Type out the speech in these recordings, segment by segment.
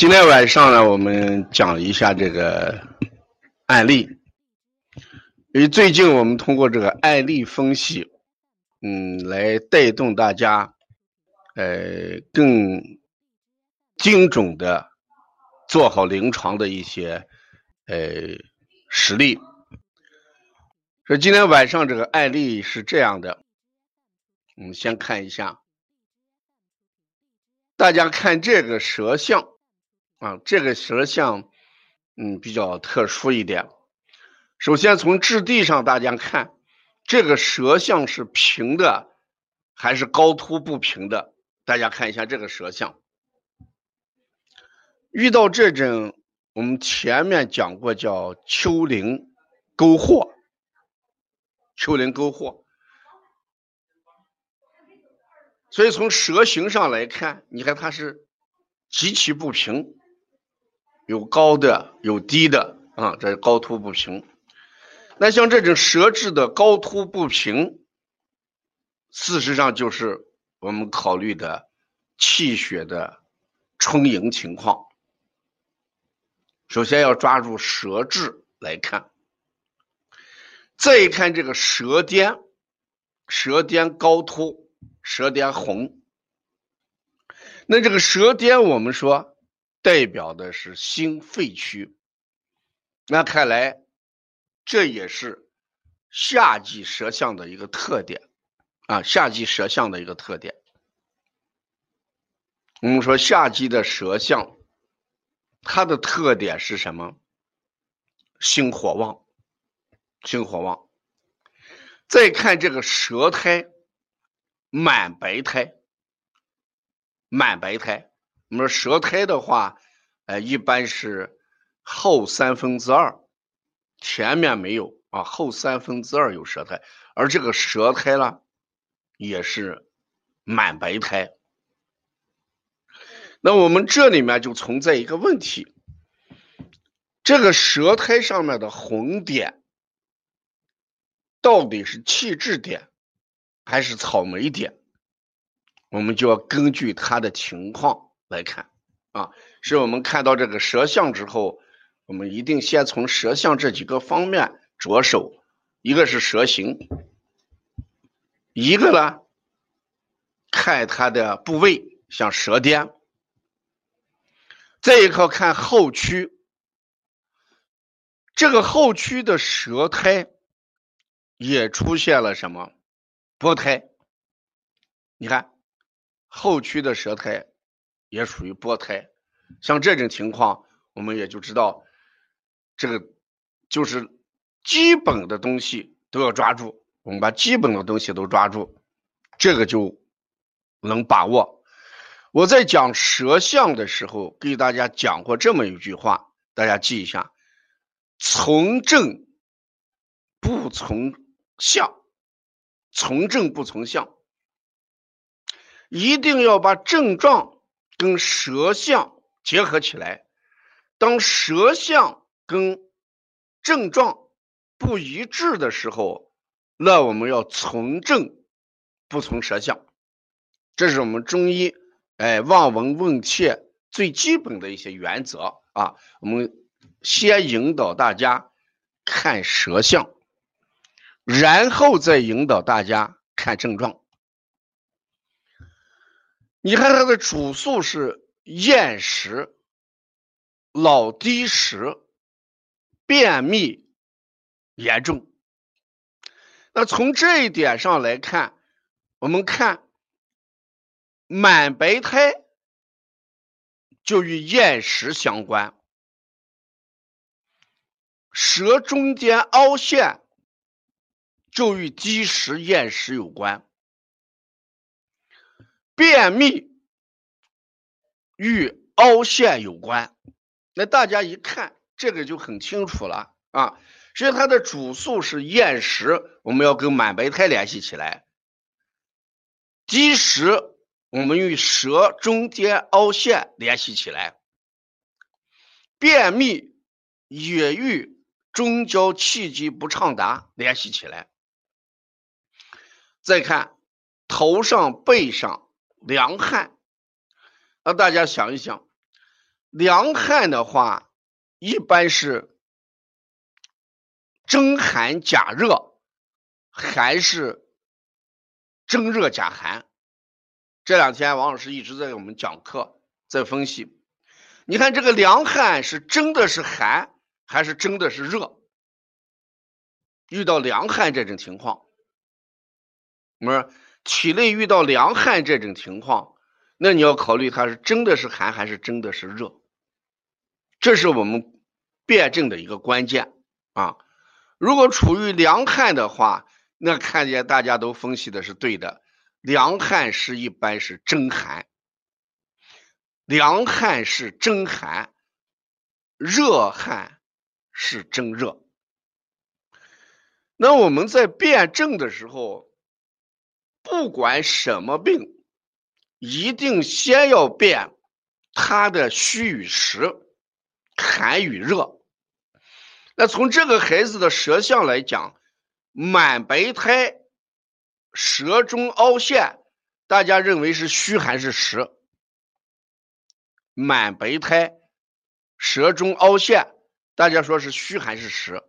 今天晚上呢，我们讲一下这个案例。因为最近我们通过这个案例分析，嗯，来带动大家，呃，更精准的做好临床的一些呃实例。说今天晚上这个案例是这样的，我们先看一下，大家看这个舌象。啊，这个舌象，嗯，比较特殊一点。首先从质地上，大家看这个舌象是平的还是高凸不平的？大家看一下这个舌象。遇到这种，我们前面讲过叫丘陵沟壑，丘陵沟壑。所以从舌形上来看，你看它是极其不平。有高的，有低的，啊，这是高凸不平。那像这种舌质的高凸不平，事实上就是我们考虑的气血的充盈情况。首先要抓住舌质来看，再一看这个舌尖，舌尖高凸，舌尖红。那这个舌尖，我们说。代表的是心肺区，那看来这也是夏季舌象的一个特点啊，夏季舌象的一个特点。我们说夏季的舌象，它的特点是什么？心火旺，心火旺。再看这个舌苔，满白苔，满白苔。我们说舌苔的话，呃，一般是后三分之二，前面没有啊，后三分之二有舌苔，而这个舌苔呢，也是满白苔。那我们这里面就存在一个问题，这个舌苔上面的红点，到底是气滞点还是草莓点？我们就要根据它的情况。来看啊，是我们看到这个舌象之后，我们一定先从舌象这几个方面着手。一个是舌形，一个呢看它的部位，像舌尖。再一个看后区，这个后区的舌苔也出现了什么薄苔？你看后区的舌苔。也属于薄胎，像这种情况，我们也就知道，这个就是基本的东西都要抓住。我们把基本的东西都抓住，这个就能把握。我在讲舌象的时候，给大家讲过这么一句话，大家记一下：从正不从相，从正不从相，一定要把症状。跟舌象结合起来，当舌象跟症状不一致的时候，那我们要从症不从舌象，这是我们中医哎望闻问切最基本的一些原则啊。我们先引导大家看舌象，然后再引导大家看症状。你看它的主诉是厌食、老低食、便秘严重。那从这一点上来看，我们看满白苔就与厌食相关，舌中间凹陷就与积食厌食有关。便秘与凹陷有关，那大家一看这个就很清楚了啊。所以它的主诉是厌食，我们要跟满白苔联系起来；积食，我们与舌中间凹陷联系起来；便秘也与中焦气机不畅达联系起来。再看头上、背上。凉汗，那大家想一想，凉汗的话，一般是蒸寒假热，还是蒸热假寒？这两天王老师一直在给我们讲课，在分析。你看这个凉汗是蒸的是寒，还是蒸的是热？遇到凉汗这种情况，我们说体内遇到凉汗这种情况，那你要考虑它是蒸的是寒还是蒸的是热，这是我们辩证的一个关键啊。如果处于凉汗的话，那看见大家都分析的是对的，凉汗是一般是蒸寒，凉汗是蒸寒，热汗是蒸热。那我们在辩证的时候，不管什么病，一定先要辨它的虚与实、寒与热。那从这个孩子的舌象来讲，满白苔、舌中凹陷，大家认为是虚还是实？满白苔、舌中凹陷，大家说是虚还是实？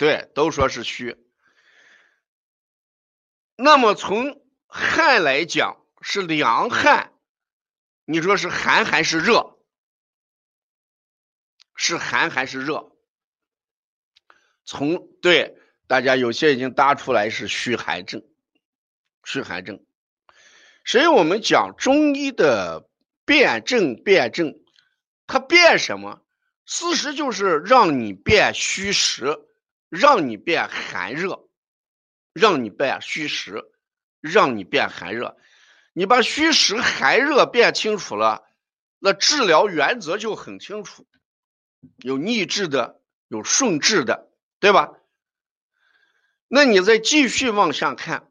对，都说是虚。那么从汗来讲是凉汗，你说是寒还是热？是寒还是热？从对大家有些已经答出来是虚寒症，虚寒症。所以我们讲中医的辨证，辨证，它辨什么？事实就是让你辨虚实。让你变寒热，让你变虚实，让你变寒热。你把虚实寒热变清楚了，那治疗原则就很清楚，有逆治的，有顺治的，对吧？那你再继续往下看，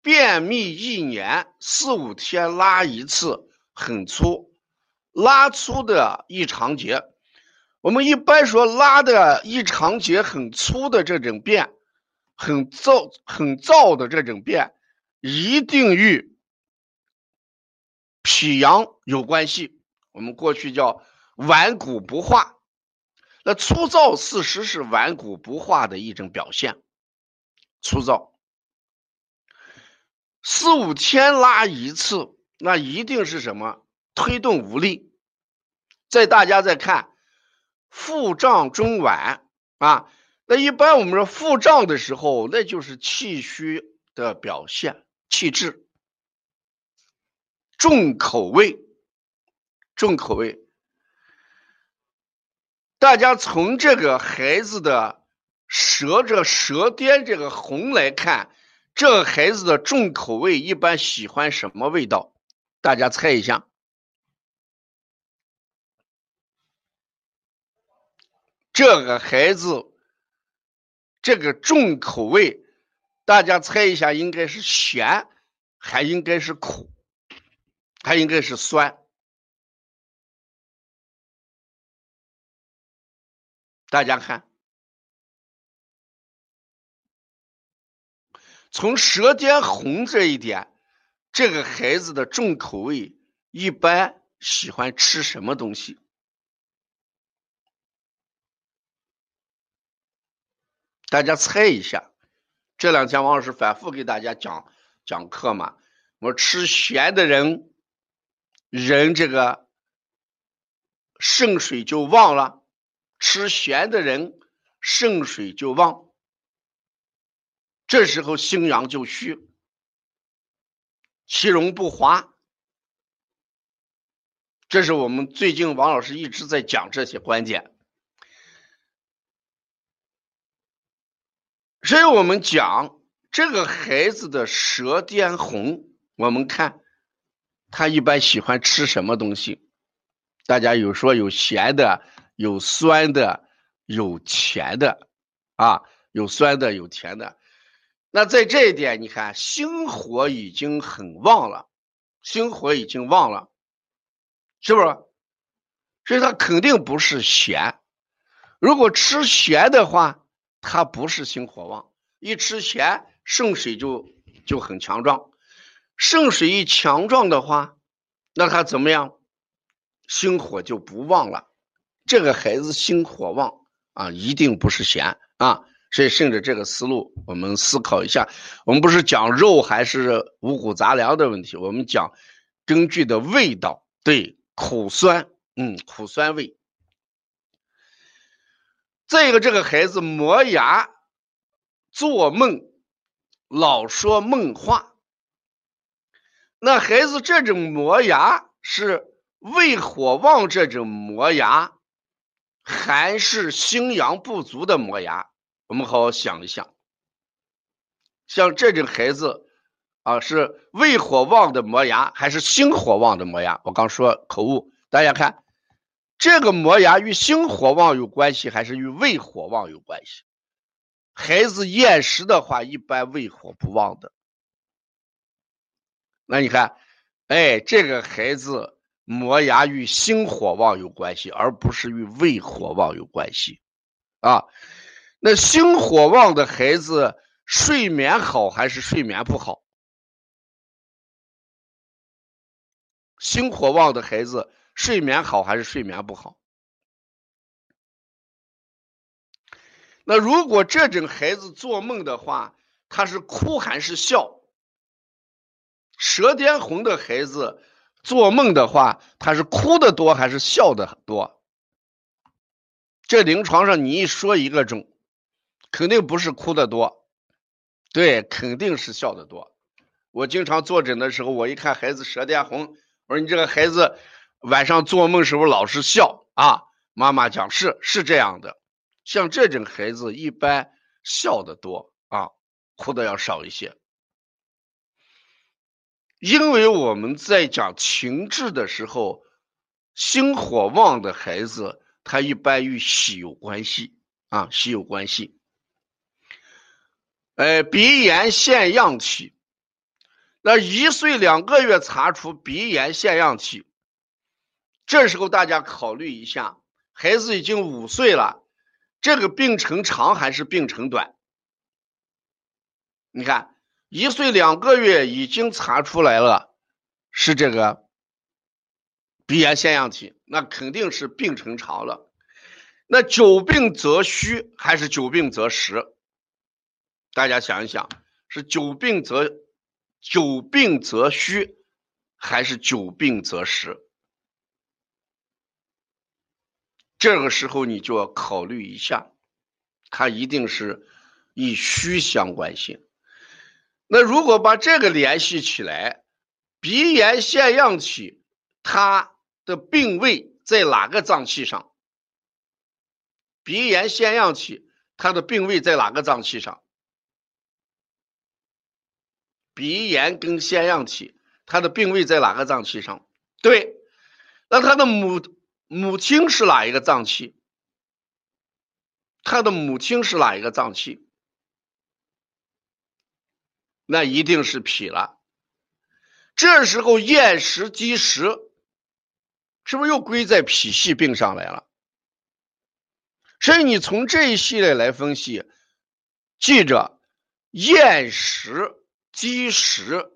便秘一年四五天拉一次，很粗，拉粗的异常节。我们一般说拉的异常节很粗的这种便，很燥很燥的这种便，一定与脾阳有关系。我们过去叫顽固不化，那粗糙事实是顽固不化的一种表现。粗糙，四五天拉一次，那一定是什么？推动无力。在大家再看。腹胀中脘啊，那一般我们说腹胀的时候，那就是气虚的表现，气滞，重口味，重口味。大家从这个孩子的舌这舌尖这个红来看，这个孩子的重口味一般喜欢什么味道？大家猜一下。这个孩子，这个重口味，大家猜一下，应该是咸，还应该是苦，还应该是酸？大家看，从舌尖红这一点，这个孩子的重口味一般喜欢吃什么东西？大家猜一下，这两天王老师反复给大家讲讲课嘛。我吃咸的人，人这个肾水就旺了；吃咸的人，肾水就旺。这时候心阳就虚，其容不滑。这是我们最近王老师一直在讲这些观点。所以我们讲这个孩子的舌尖红，我们看他一般喜欢吃什么东西？大家有说有咸的，有酸的，有甜的，啊，有酸的，有甜的。那在这一点，你看心火已经很旺了，心火已经旺了，是不是？所以他肯定不是咸。如果吃咸的话。他不是心火旺，一吃咸肾水就就很强壮，肾水一强壮的话，那他怎么样？心火就不旺了。这个孩子心火旺啊，一定不是咸啊。所以顺着这个思路，我们思考一下，我们不是讲肉还是五谷杂粮的问题，我们讲根据的味道，对，苦酸，嗯，苦酸味。再一个，这个孩子磨牙、做梦，老说梦话。那孩子这种磨牙是胃火旺这种磨牙，还是心阳不足的磨牙？我们好好想一想。像这种孩子啊，是胃火旺的磨牙，还是心火旺的磨牙？我刚说口误，大家看。这个磨牙与心火旺有关系，还是与胃火旺有关系？孩子厌食的话，一般胃火不旺的。那你看，哎，这个孩子磨牙与心火旺有关系，而不是与胃火旺有关系啊。那心火旺的孩子睡眠好还是睡眠不好？心火旺的孩子。睡眠好还是睡眠不好？那如果这种孩子做梦的话，他是哭还是笑？舌尖红的孩子做梦的话，他是哭的多还是笑的多？这临床上你一说一个中，肯定不是哭的多，对，肯定是笑的多。我经常坐诊的时候，我一看孩子舌尖红，我说你这个孩子。晚上做梦时候老是笑啊，妈妈讲是是这样的，像这种孩子一般笑的多啊，哭的要少一些。因为我们在讲情志的时候，心火旺的孩子，他一般与喜有关系啊，喜有关系。哎，鼻炎现样体，那一岁两个月查出鼻炎现样体。这时候大家考虑一下，孩子已经五岁了，这个病程长还是病程短？你看，一岁两个月已经查出来了，是这个鼻炎腺样体，那肯定是病程长了。那久病则虚还是久病则实？大家想一想，是久病则久病则虚，还是久病则实？这个时候你就要考虑一下，它一定是以虚相关性。那如果把这个联系起来，鼻炎腺样体它的病位在哪个脏器上？鼻炎腺样体它的病位在哪个脏器上？鼻炎跟腺样体它的病位在哪个脏器上？对，那它的母。母亲是哪一个脏器？他的母亲是哪一个脏器？那一定是脾了。这时候厌食积食，是不是又归在脾系病上来了？所以你从这一系列来分析，记着，厌食积食、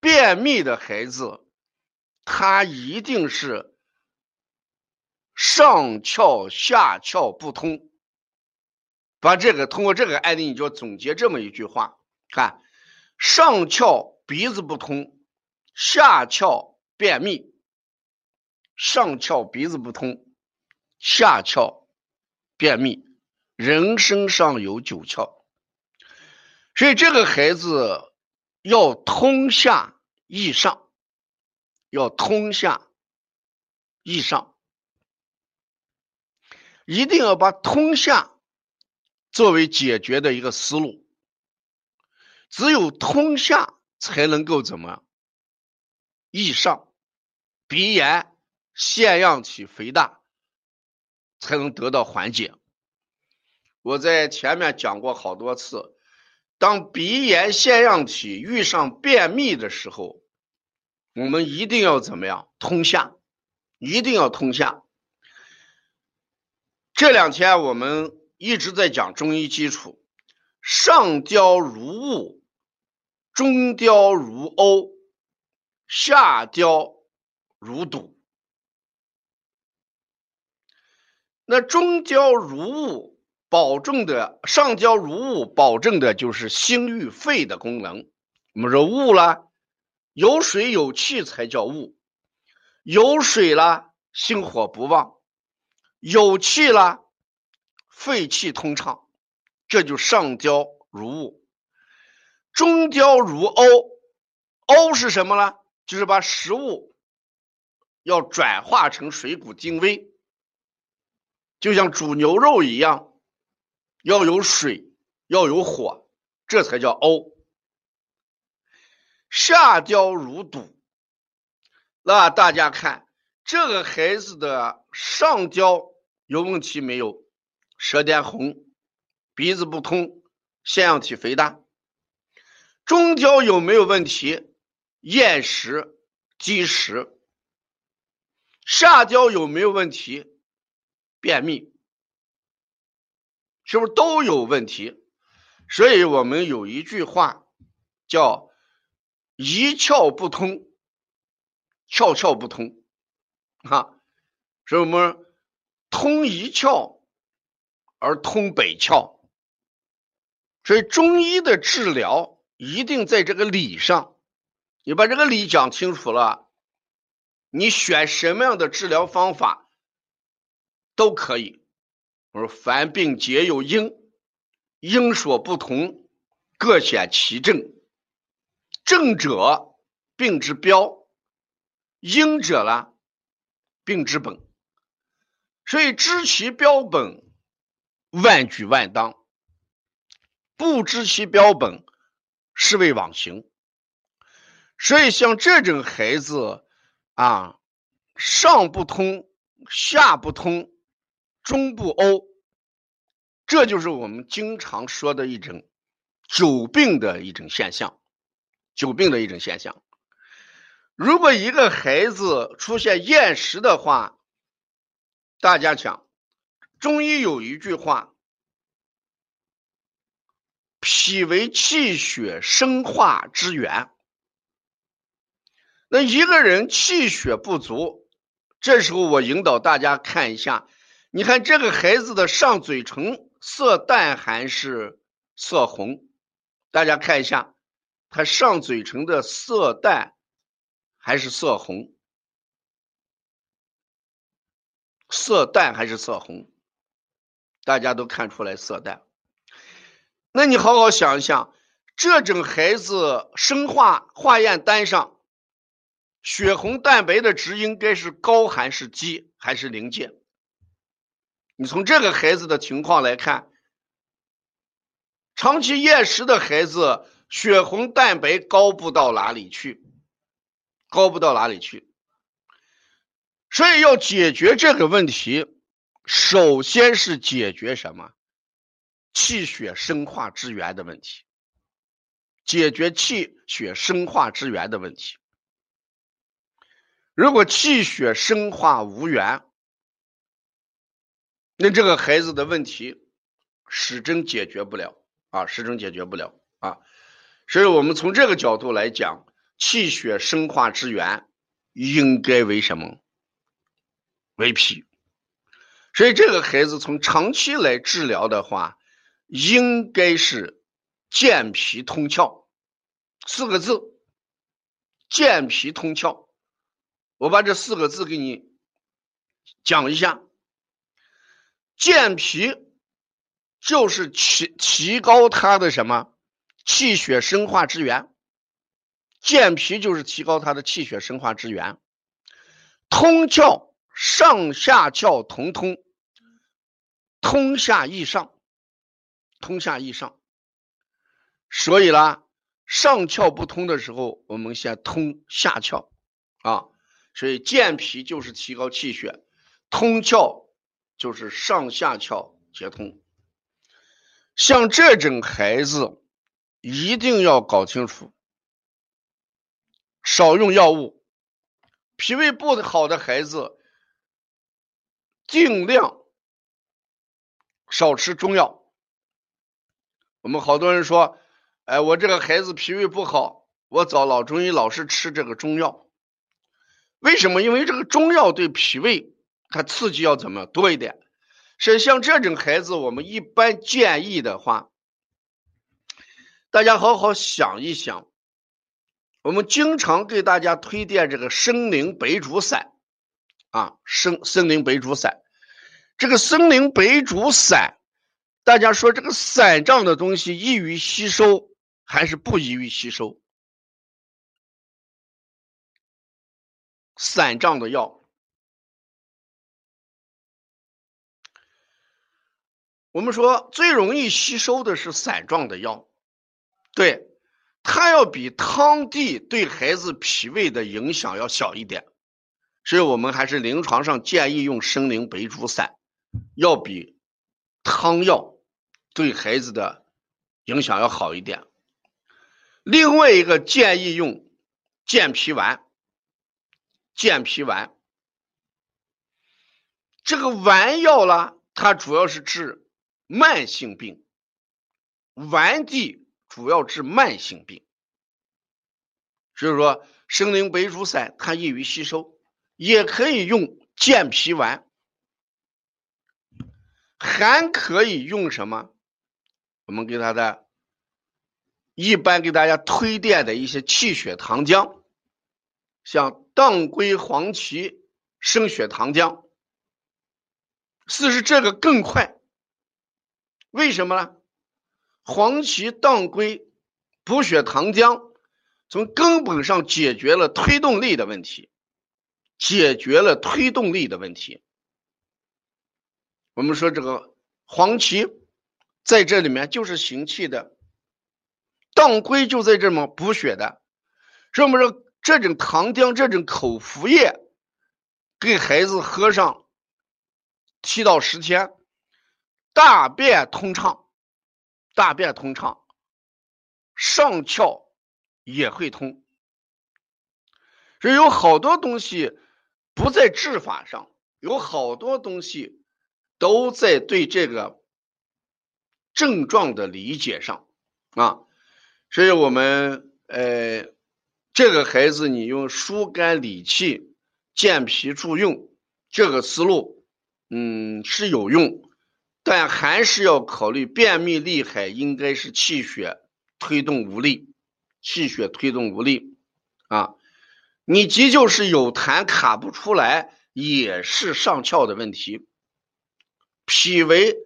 便秘的孩子，他一定是。上窍下窍不通，把这个通过这个案例，你就总结这么一句话：看，上窍鼻子不通，下窍便秘。上窍鼻子不通，下窍便秘。人身上有九窍，所以这个孩子要通下益上，要通下益上。一定要把通下作为解决的一个思路，只有通下才能够怎么易上，鼻炎腺样体肥大才能得到缓解。我在前面讲过好多次，当鼻炎腺样体遇上便秘的时候，我们一定要怎么样通下，一定要通下。这两天我们一直在讲中医基础，上焦如雾，中焦如欧，下焦如堵。那中焦如雾，保证的上焦如雾，保证的就是心与肺的功能。我们说雾了，有水有气才叫雾，有水了，心火不旺；有气了，肺气通畅。这就上焦如雾，中焦如欧。欧是什么呢？就是把食物要转化成水谷精微。就像煮牛肉一样，要有水，要有火，这才叫欧。下焦如堵，那大家看这个孩子的上焦有问题没有？舌尖红，鼻子不通，腺样体肥大。中焦有没有问题？厌食、积食。下焦有没有问题？便秘是不是都有问题？所以我们有一句话叫“一窍不通，窍窍不通”，啊，所以我们通一窍而通百窍。所以中医的治疗一定在这个理上，你把这个理讲清楚了，你选什么样的治疗方法？都可以。我说：“凡病皆有因，因所不同，各显其症。症者，病之标；因者呢，病之本。所以知其标本，万举万当；不知其标本，是谓妄行。所以像这种孩子啊，上不通，下不通。”中不欧，这就是我们经常说的一种久病的一种现象，久病的一种现象。如果一个孩子出现厌食的话，大家讲，中医有一句话：“脾为气血生化之源。”那一个人气血不足，这时候我引导大家看一下。你看这个孩子的上嘴唇色淡还是色红？大家看一下，他上嘴唇的色淡还是色红？色淡还是色红？大家都看出来色淡。那你好好想一想，这种孩子生化化验单上血红蛋白的值应该是高还是低还是临界？你从这个孩子的情况来看，长期厌食的孩子，血红蛋白高不到哪里去，高不到哪里去。所以要解决这个问题，首先是解决什么？气血生化之源的问题，解决气血生化之源的问题。如果气血生化无源，那这个孩子的问题始终解决不了啊，始终解决不了啊，所以我们从这个角度来讲，气血生化之源应该为什么？为脾。所以这个孩子从长期来治疗的话，应该是健脾通窍四个字，健脾通窍。我把这四个字给你讲一下。健脾就是提提高他的什么气血生化之源，健脾就是提高他的气血生化之源。通窍上下窍同通，通下益上，通下益上。所以啦，上窍不通的时候，我们先通下窍啊。所以健脾就是提高气血，通窍。就是上下窍接通，像这种孩子一定要搞清楚，少用药物。脾胃不好的孩子，尽量少吃中药。我们好多人说，哎，我这个孩子脾胃不好，我找老中医老师吃这个中药。为什么？因为这个中药对脾胃它刺激要怎么多一点？是像这种孩子，我们一般建议的话，大家好好想一想。我们经常给大家推荐这个生灵白术散啊，生生灵白术散。这个生灵白术散，大家说这个散状的东西易于吸收还是不易于吸收？散胀的药，我们说最容易吸收的是散状的药，对，它要比汤地对孩子脾胃的影响要小一点，所以我们还是临床上建议用生灵白术散，要比汤药对孩子的影响要好一点。另外一个建议用健脾丸。健脾丸，这个丸药呢，它主要是治慢性病，丸剂主要治慢性病。所以说，生灵白术散它易于吸收，也可以用健脾丸，还可以用什么？我们给他的，一般给大家推荐的一些气血糖浆。像当归、黄芪、生血糖浆，四是这个更快。为什么呢？黄芪、当归、补血糖浆，从根本上解决了推动力的问题，解决了推动力的问题。我们说这个黄芪在这里面就是行气的，当归就在这么补血的，是不是？这种糖浆，这种口服液，给孩子喝上七到十天，大便通畅，大便通畅，上窍也会通。所以有好多东西不在治法上，有好多东西都在对这个症状的理解上啊。所以我们呃。这个孩子，你用疏肝理气、健脾助运这个思路，嗯，是有用，但还是要考虑便秘厉害，应该是气血推动无力，气血推动无力啊。你急救是有痰卡不出来，也是上窍的问题。脾为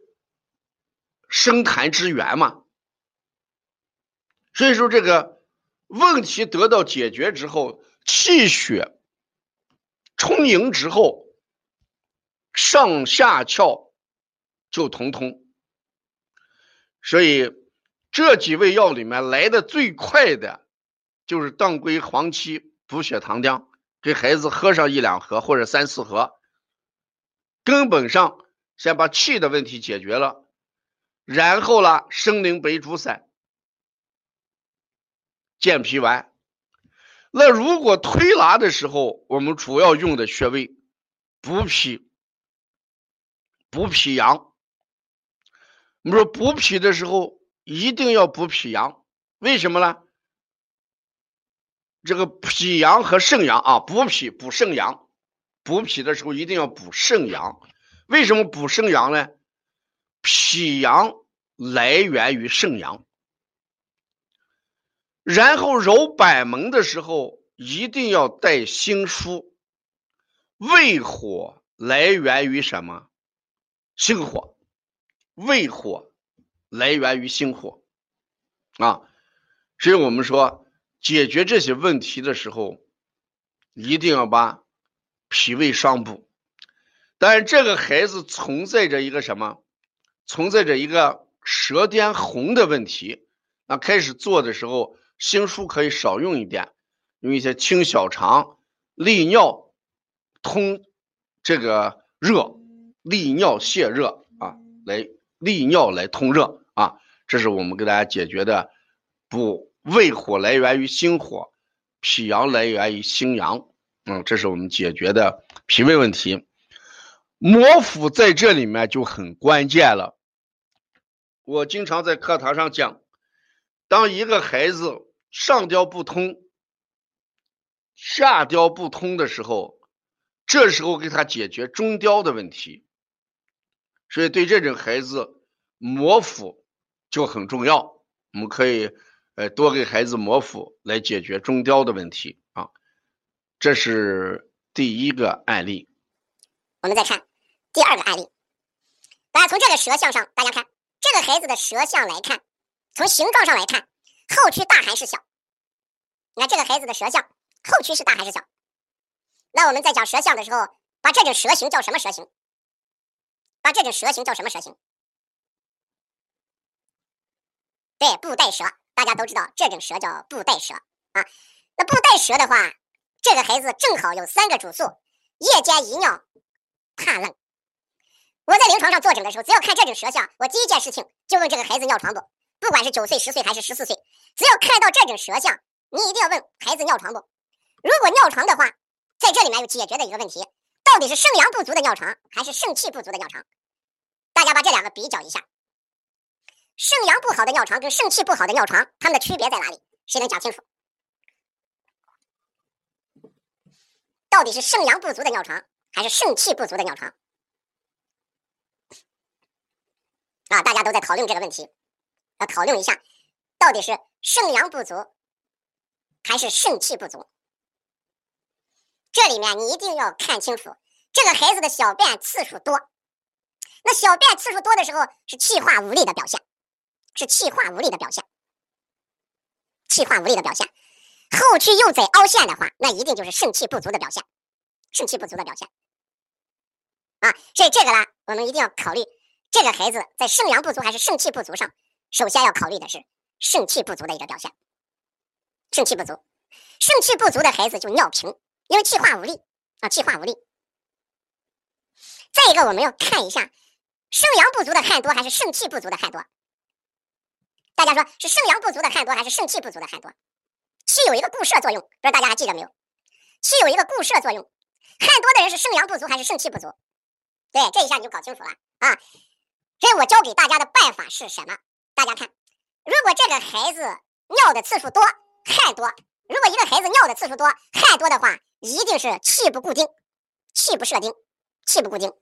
生痰之源嘛，所以说这个。问题得到解决之后，气血充盈之后，上下窍就通通。所以这几味药里面来的最快的，就是当归、黄芪补血糖浆，给孩子喝上一两盒或者三四盒，根本上先把气的问题解决了，然后呢生灵白术散。健脾丸，那如果推拿的时候，我们主要用的穴位补脾、补脾阳。我们说补脾的时候一定要补脾阳，为什么呢？这个脾阳和肾阳啊，补脾补肾阳，补脾的时候一定要补肾阳。为什么补肾阳呢？脾阳来源于肾阳。然后揉板门的时候一定要带心疏，胃火来源于什么？心火，胃火来源于心火啊。所以我们说解决这些问题的时候，一定要把脾胃上补。但是这个孩子存在着一个什么？存在着一个舌尖红的问题。那开始做的时候。心书可以少用一点，用一些清小肠、利尿、通这个热、利尿泻热啊，来利尿来通热啊，这是我们给大家解决的。补胃火来源于心火，脾阳来源于心阳，嗯，这是我们解决的脾胃问题。摩腹在这里面就很关键了。我经常在课堂上讲，当一个孩子。上雕不通、下雕不通的时候，这时候给他解决中雕的问题。所以对这种孩子，摩腹就很重要。我们可以呃多给孩子摩腹来解决中雕的问题啊。这是第一个案例。我们再看第二个案例。大家从这个舌象上，大家看这个孩子的舌象来看，从形状上来看，后区大还是小？你看这个孩子的舌象，后区是大还是小？那我们在讲舌象的时候，把这种舌形叫什么舌形？把这种舌形叫什么舌形？对，布袋舌，大家都知道这种舌叫布袋舌啊。那布袋舌的话，这个孩子正好有三个主诉：夜间遗尿、怕冷。我在临床上坐诊的时候，只要看这种舌象，我第一件事情就问这个孩子尿床不？不管是九岁、十岁还是十四岁，只要看到这种舌象，你一定要问孩子尿床不？如果尿床的话，在这里面有解决的一个问题。到底是肾阳不足的尿床，还是肾气不足的尿床？大家把这两个比较一下，肾阳不好的尿床跟肾气不好的尿床，它们的区别在哪里？谁能讲清楚？到底是肾阳不足的尿床，还是肾气不足的尿床？啊，大家都在讨论这个问题，要讨论一下，到底是肾阳不足，还是肾气不足？这里面你一定要看清楚，这个孩子的小便次数多，那小便次数多的时候是气化无力的表现，是气化无力的表现，气化无力的表现。后区又在凹陷的话，那一定就是肾气不足的表现，肾气不足的表现。啊，所以这个呢，我们一定要考虑这个孩子在肾阳不足还是肾气不足上，首先要考虑的是肾气不足的一个表现，肾气不足，肾气不足的孩子就尿频。因为气化无力啊，气化无力。再一个，我们要看一下肾阳不足的汗多还是肾气不足的汗多。大家说是肾阳不足的汗多还是肾气不足的汗多？气有一个固摄作用，不知道大家还记得没有？气有一个固摄作用，汗多的人是肾阳不足还是肾气不足？对，这一下你就搞清楚了啊。所以我教给大家的办法是什么？大家看，如果这个孩子尿的次数多，汗多。如果一个孩子尿的次数多、汗多的话，一定是气不固定，气不摄精，气不固定，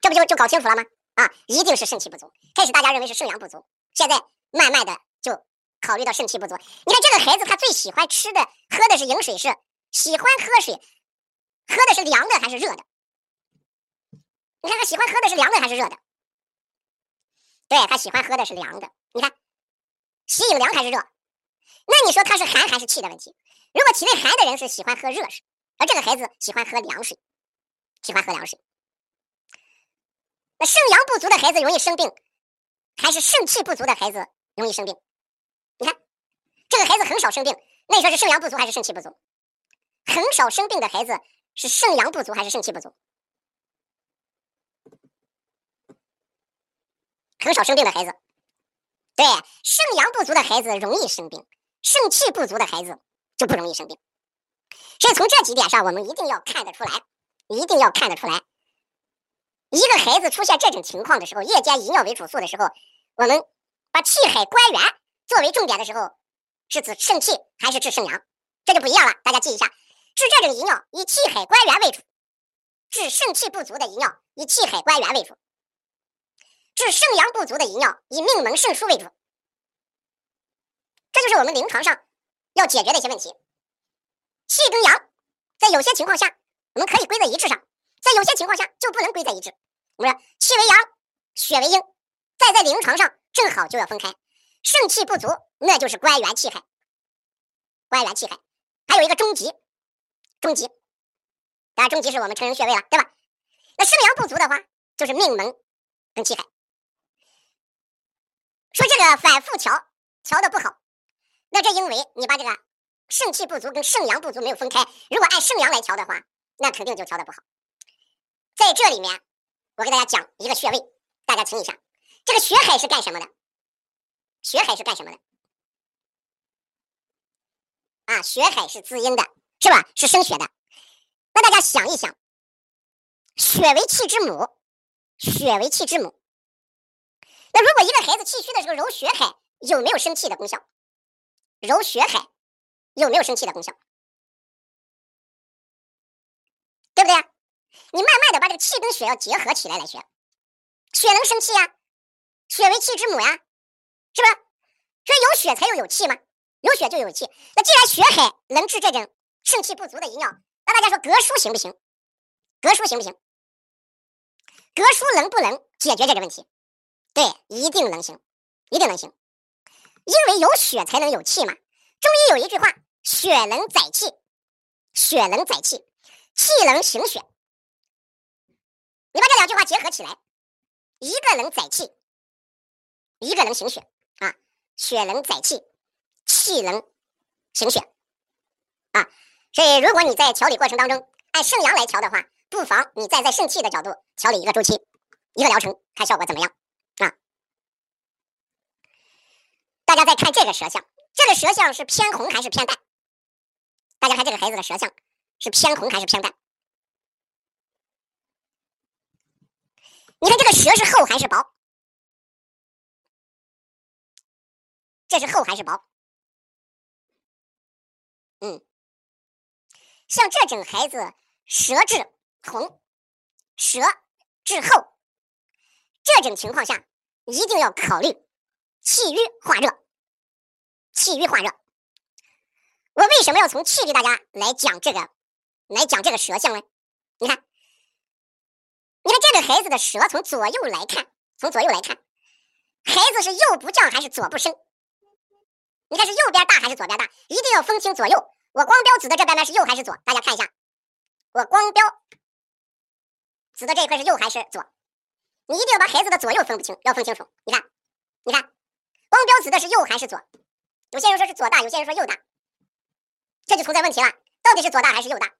这不就就搞清楚了吗？啊，一定是肾气不足。开始大家认为是肾阳不足，现在慢慢的就考虑到肾气不足。你看这个孩子，他最喜欢吃的、喝的是饮水，是喜欢喝水，喝的是凉的还是热的？你看他喜欢喝的是凉的还是热的？对他喜欢喝的是凉的。你看，喜饮凉还是热？那你说他是寒还是气的问题？如果体内寒的人是喜欢喝热水，而这个孩子喜欢喝凉水，喜欢喝凉水，那肾阳不足的孩子容易生病，还是肾气不足的孩子容易生病？你看，这个孩子很少生病，那你说是肾阳不足还是肾气不足？很少生病的孩子是肾阳不足还是肾气不足？很少生病的孩子，对，肾阳不足的孩子容易生病。肾气不足的孩子就不容易生病，所以从这几点上，我们一定要看得出来，一定要看得出来，一个孩子出现这种情况的时候，夜间遗尿为主诉的时候，我们把气海关元作为重点的时候，是指肾气还是治肾阳？这就不一样了，大家记一下，治这种遗尿以气海关元为主，治肾气不足的遗尿以气海关元为主，治肾阳不足的遗尿以命门肾腧为主。这就是我们临床上要解决的一些问题。气跟阳，在有些情况下我们可以归在一致上，在有些情况下就不能归在一致。我们说气为阳，血为阴，再在临床上正好就要分开。肾气不足，那就是关元气海，关元气海。还有一个中极，中极，当然中极是我们成人穴位了，对吧？那肾阳不足的话，就是命门跟气海。说这个反复调，调的不好。那这因为你把这个肾气不足跟肾阳不足没有分开，如果按肾阳来调的话，那肯定就调的不好。在这里面，我给大家讲一个穴位，大家听一下。这个血海是干什么的？血海是干什么的？啊，血海是滋阴的，是吧？是生血的。那大家想一想，血为气之母，血为气之母。那如果一个孩子气虚的时候揉血海，有没有生气的功效？揉血海有没有生气的功效？对不对？你慢慢的把这个气跟血要结合起来来学，血能生气呀，血为气之母呀，是不是？所以有血才有有气嘛，有血就有气。那既然血海能治这种肾气不足的遗尿，那大家说格书行不行？格书行不行？格书能不能解决这个问题？对，一定能行，一定能行。因为有血才能有气嘛。中医有一句话：血能载气，血能载气，气能行血。你把这两句话结合起来，一个能载气，一个能行血啊。血能载气，气能行血啊。所以，如果你在调理过程当中按肾阳来调的话，不妨你再在肾气的角度调理一个周期，一个疗程，看效果怎么样啊？大家再看这个舌象，这个舌象是偏红还是偏淡？大家看这个孩子的舌象是偏红还是偏淡？你看这个舌是厚还是薄？这是厚还是薄？嗯，像这种孩子，舌质红，舌质厚，这种情况下一定要考虑气郁化热。气郁化热，我为什么要从气给大家来讲这个，来讲这个舌象呢？你看，你看这个孩子的舌，从左右来看，从左右来看，孩子是右不降还是左不升？你看是右边大还是左边大？一定要分清左右。我光标指的这边呢是右还是左？大家看一下，我光标指的这一块是右还是左？你一定要把孩子的左右分不清，要分清楚。你看，你看，光标指的是右还是左？有些人说是左大，有些人说右大，这就存在问题了。到底是左大还是右大？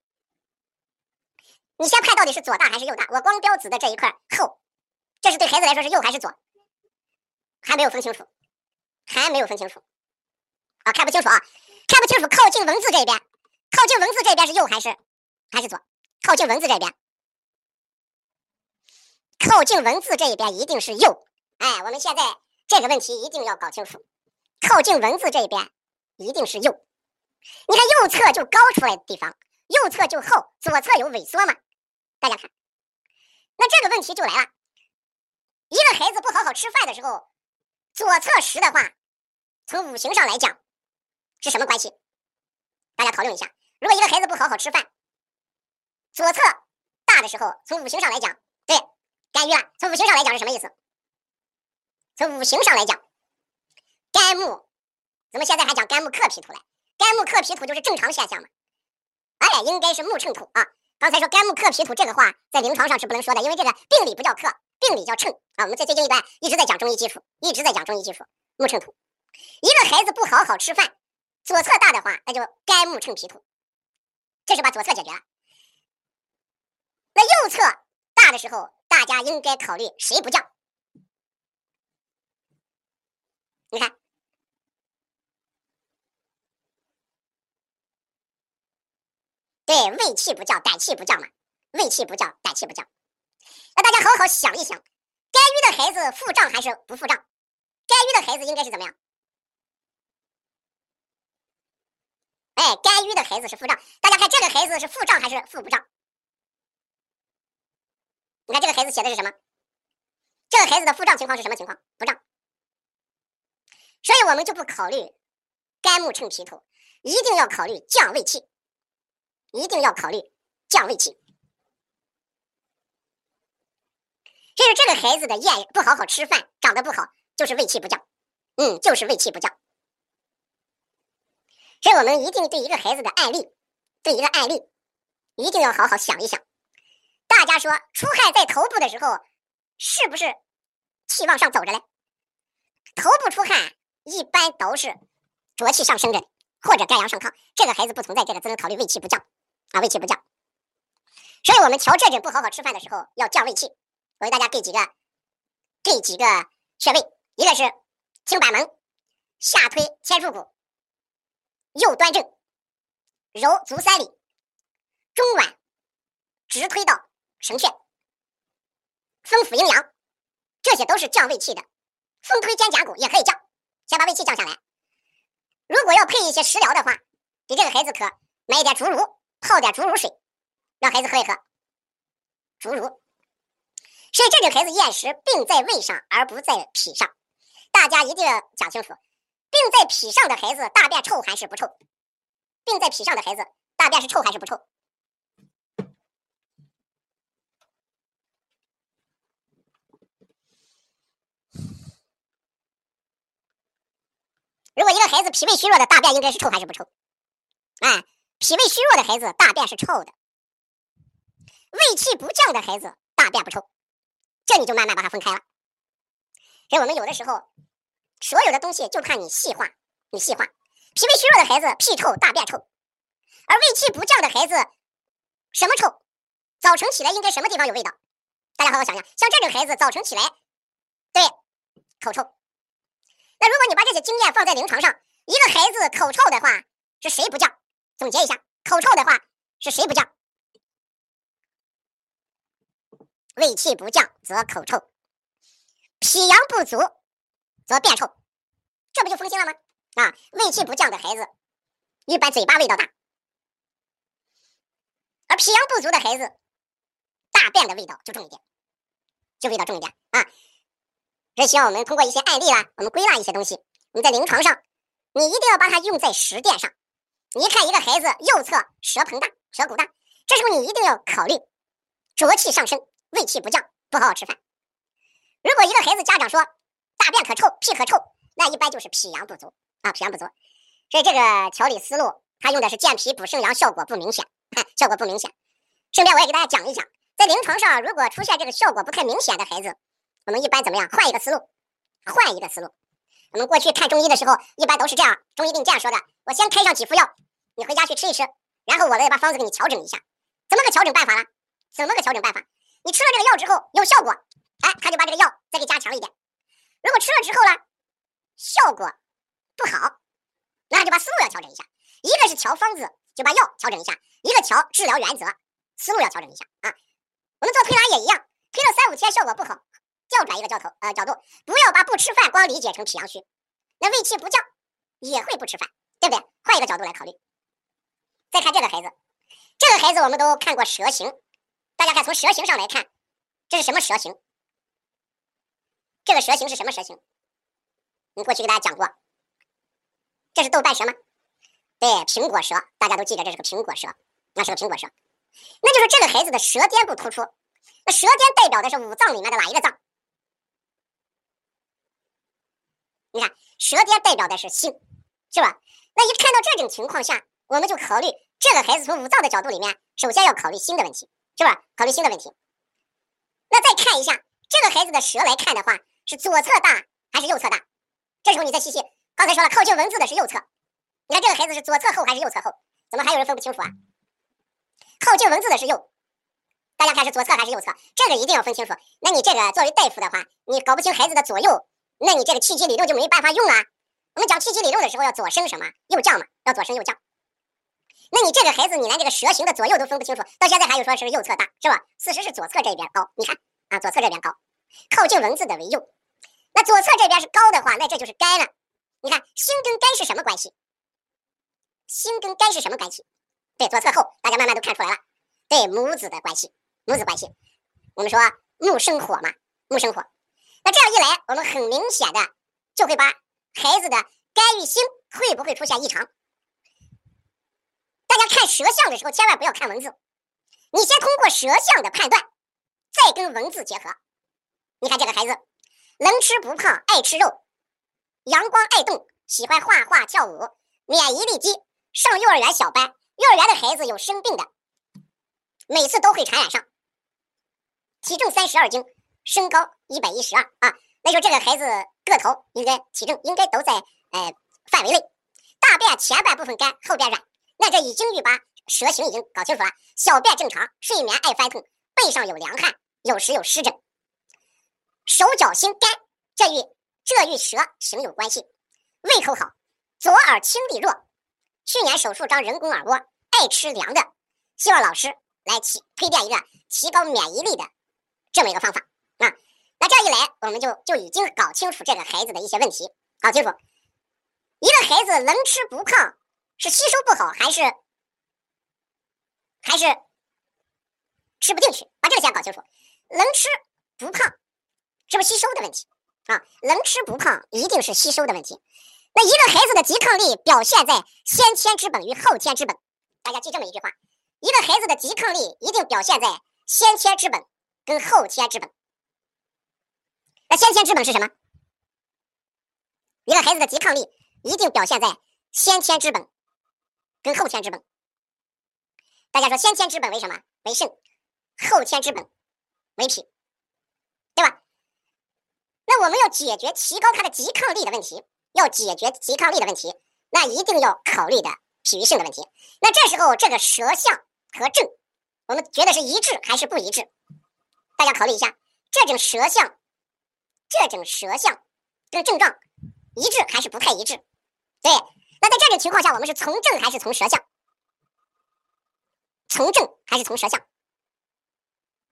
你先看到底是左大还是右大？我光标指的这一块后，这是对孩子来说是右还是左？还没有分清楚，还没有分清楚。啊，看不清楚啊，看不清楚。靠近文字这一边，靠近文字这边是右还是还是左？靠近文字这边，靠近文字这一边一定是右。哎，我们现在这个问题一定要搞清楚，靠近文字这一边一定是右。你看右侧就高出来的地方，右侧就厚，左侧有萎缩嘛？大家看，那这个问题就来了。一个孩子不好好吃饭的时候，左侧实的话，从五行上来讲。是什么关系？大家讨论一下。如果一个孩子不好好吃饭，左侧大的时候，从五行上来讲，对，肝郁了。从五行上来讲是什么意思？从五行上来讲，肝木怎么现在还讲肝木克脾土了？肝木克脾土就是正常现象嘛？哎，应该是木乘土啊。刚才说肝木克脾土这个话，在临床上是不能说的，因为这个病理不叫克，病理叫乘啊。我们在最近一段一直在讲中医基础，一直在讲中医基础。木乘土，一个孩子不好好吃饭。左侧大的话，那就肝木乘脾土，这是把左侧解决了。那右侧大的时候，大家应该考虑谁不降？你看，对，胃气不降，胆气不降嘛。胃气不降，胆气不降。那大家好好想一想，肝郁的孩子腹胀还是不腹胀？肝郁的孩子应该是怎么样？哎，肝郁的孩子是腹胀，大家看这个孩子是腹胀还是腹不胀？你看这个孩子写的是什么？这个孩子的腹胀情况是什么情况？不胀。所以我们就不考虑肝木乘脾土，一定要考虑降胃气，一定要考虑降胃气。所以这个孩子的厌不好好吃饭，长得不好，就是胃气不降。嗯，就是胃气不降。所以我们一定对一个孩子的案例，对一个案例，一定要好好想一想。大家说出汗在头部的时候，是不是气往上走着嘞？头部出汗一般都是浊气上升着，或者肝阳上亢。这个孩子不存在这个，只能考虑胃气不降啊，胃气不降。所以我们调这种不好好吃饭的时候要降胃气。我给大家给几个，给几个穴位，一个是清板门、下推天枢骨。右端正，揉足三里，中脘直推到神阙，风府阴阳，这些都是降胃气的。风推肩胛骨也可以降，先把胃气降下来。如果要配一些食疗的话，给这个孩子可买一点竹茹，泡点竹茹水，让孩子喝一喝。竹茹，所以这种孩子厌食病在胃上而不在脾上，大家一定要讲清楚。病在脾上的孩子大便臭还是不臭？病在脾上的孩子大便是臭还是不臭？如果一个孩子脾胃虚弱的大便应该是臭还是不臭？哎，脾胃虚弱的孩子大便是臭的，胃气不降的孩子大便不臭，这你就慢慢把它分开了。所以我们有的时候，所有的东西就看你细化，你细化。脾胃虚弱的孩子屁臭大便臭，而胃气不降的孩子什么臭？早晨起来应该什么地方有味道？大家好好想想，像这种孩子早晨起来，对，口臭。那如果你把这些经验放在临床上，一个孩子口臭的话，是谁不降？总结一下，口臭的话是谁不降？胃气不降则口臭，脾阳不足则便臭，这不就封心了吗？啊，胃气不降的孩子，一般嘴巴味道大，而脾阳不足的孩子，大便的味道就重一点，就味道重一点啊。这需要我们通过一些案例啦，我们归纳一些东西。你在临床上，你一定要把它用在实践上。你看一个孩子右侧舌膨大、舌骨大，这时候你一定要考虑浊气上升、胃气不降，不好好吃饭。如果一个孩子家长说大便可臭、屁可臭，那一般就是脾阳不足啊，脾阳不足。所以这个调理思路，他用的是健脾补肾阳，效果不明显，效果不明显。顺便我也给大家讲一讲，在临床上如果出现这个效果不太明显的孩子。我们一般怎么样？换一个思路，换一个思路。我们过去看中医的时候，一般都是这样，中医给你这样说的：我先开上几副药，你回家去吃一吃，然后我再把方子给你调整一下。怎么个调整办法呢？怎么个调整办法？你吃了这个药之后有效果，哎，他就把这个药再给加强一点。如果吃了之后呢，效果不好，那就把思路要调整一下。一个是调方子，就把药调整一下；一个调治疗原则，思路要调整一下啊。我们做推拿也一样，推了三五天效果不好。调转一个角头，呃，角度，不要把不吃饭光理解成脾阳虚，那胃气不降也会不吃饭，对不对？换一个角度来考虑。再看这个孩子，这个孩子我们都看过舌形，大家看从舌形上来看，这是什么舌形？这个舌形是什么舌形？你过去给大家讲过，这是豆瓣舌吗？对，苹果舌，大家都记着这是个苹果舌，那是个苹果舌，那就是这个孩子的舌尖不突出，那舌尖代表的是五脏里面的哪一个脏？你看，舌尖代表的是心，是吧？那一看到这种情况下，我们就考虑这个孩子从五脏的角度里面，首先要考虑心的问题，是吧？考虑心的问题。那再看一下这个孩子的舌来看的话，是左侧大还是右侧大？这时候你再细细，刚才说了，靠近文字的是右侧。你看这个孩子是左侧厚还是右侧厚？怎么还有人分不清楚啊？靠近文字的是右，大家看是左侧还是右侧？这个一定要分清楚。那你这个作为大夫的话，你搞不清孩子的左右。那你这个气机理论就没办法用了。我们讲气机理论的时候要左升什么右降嘛，要左升右降。那你这个孩子，你连这个蛇形的左右都分不清楚，到现在还有说是右侧大是吧？事实是左侧这边高，你看啊，左侧这边高，靠近文字的为右。那左侧这边是高的话，那这就是肝了。你看心跟肝是什么关系？心跟肝是什么关系？对，左侧后，大家慢慢都看出来了。对，母子的关系，母子关系。我们说木生火嘛，木生火。那这样一来，我们很明显的就会把孩子的肝郁心会不会出现异常？大家看舌象的时候，千万不要看文字，你先通过舌象的判断，再跟文字结合。你看这个孩子，能吃不胖，爱吃肉，阳光爱动，喜欢画画跳舞，免疫力低，上幼儿园小班，幼儿园的孩子有生病的，每次都会传染上，体重三十二斤。身高一百一十二啊，那就这个孩子个头应该体重应该都在呃范围内，大便前半部分干，后边软，那这已经预把舌形已经搞清楚了。小便正常，睡眠爱翻腾，背上有凉汗，有时有湿疹，手脚心干，这与这与舌形有关系。胃口好，左耳听力弱，去年手术装人工耳蜗，爱吃凉的，希望老师来提推荐一个提高免疫力的这么一个方法。啊，那这样一来，我们就就已经搞清楚这个孩子的一些问题，搞清楚，一个孩子能吃不胖，是吸收不好，还是还是吃不进去？把这个先搞清楚。能吃不胖，是不是吸收的问题啊？能吃不胖一定是吸收的问题。那一个孩子的抵抗力表现在先天之本与后天之本。大家记这么一句话：一个孩子的抵抗力一定表现在先天之本跟后天之本。先天之本是什么？一个孩子的抵抗力一定表现在先天之本跟后天之本。大家说先天之本为什么？为肾，后天之本为脾，对吧？那我们要解决提高他的抵抗力的问题，要解决抵抗力的问题，那一定要考虑的脾与肾的问题。那这时候这个舌象和症，我们觉得是一致还是不一致？大家考虑一下，这种舌象，这种舌象跟症状。一致还是不太一致？对，那在这种情况下，我们是从正还是从舌象？从正还是从舌象？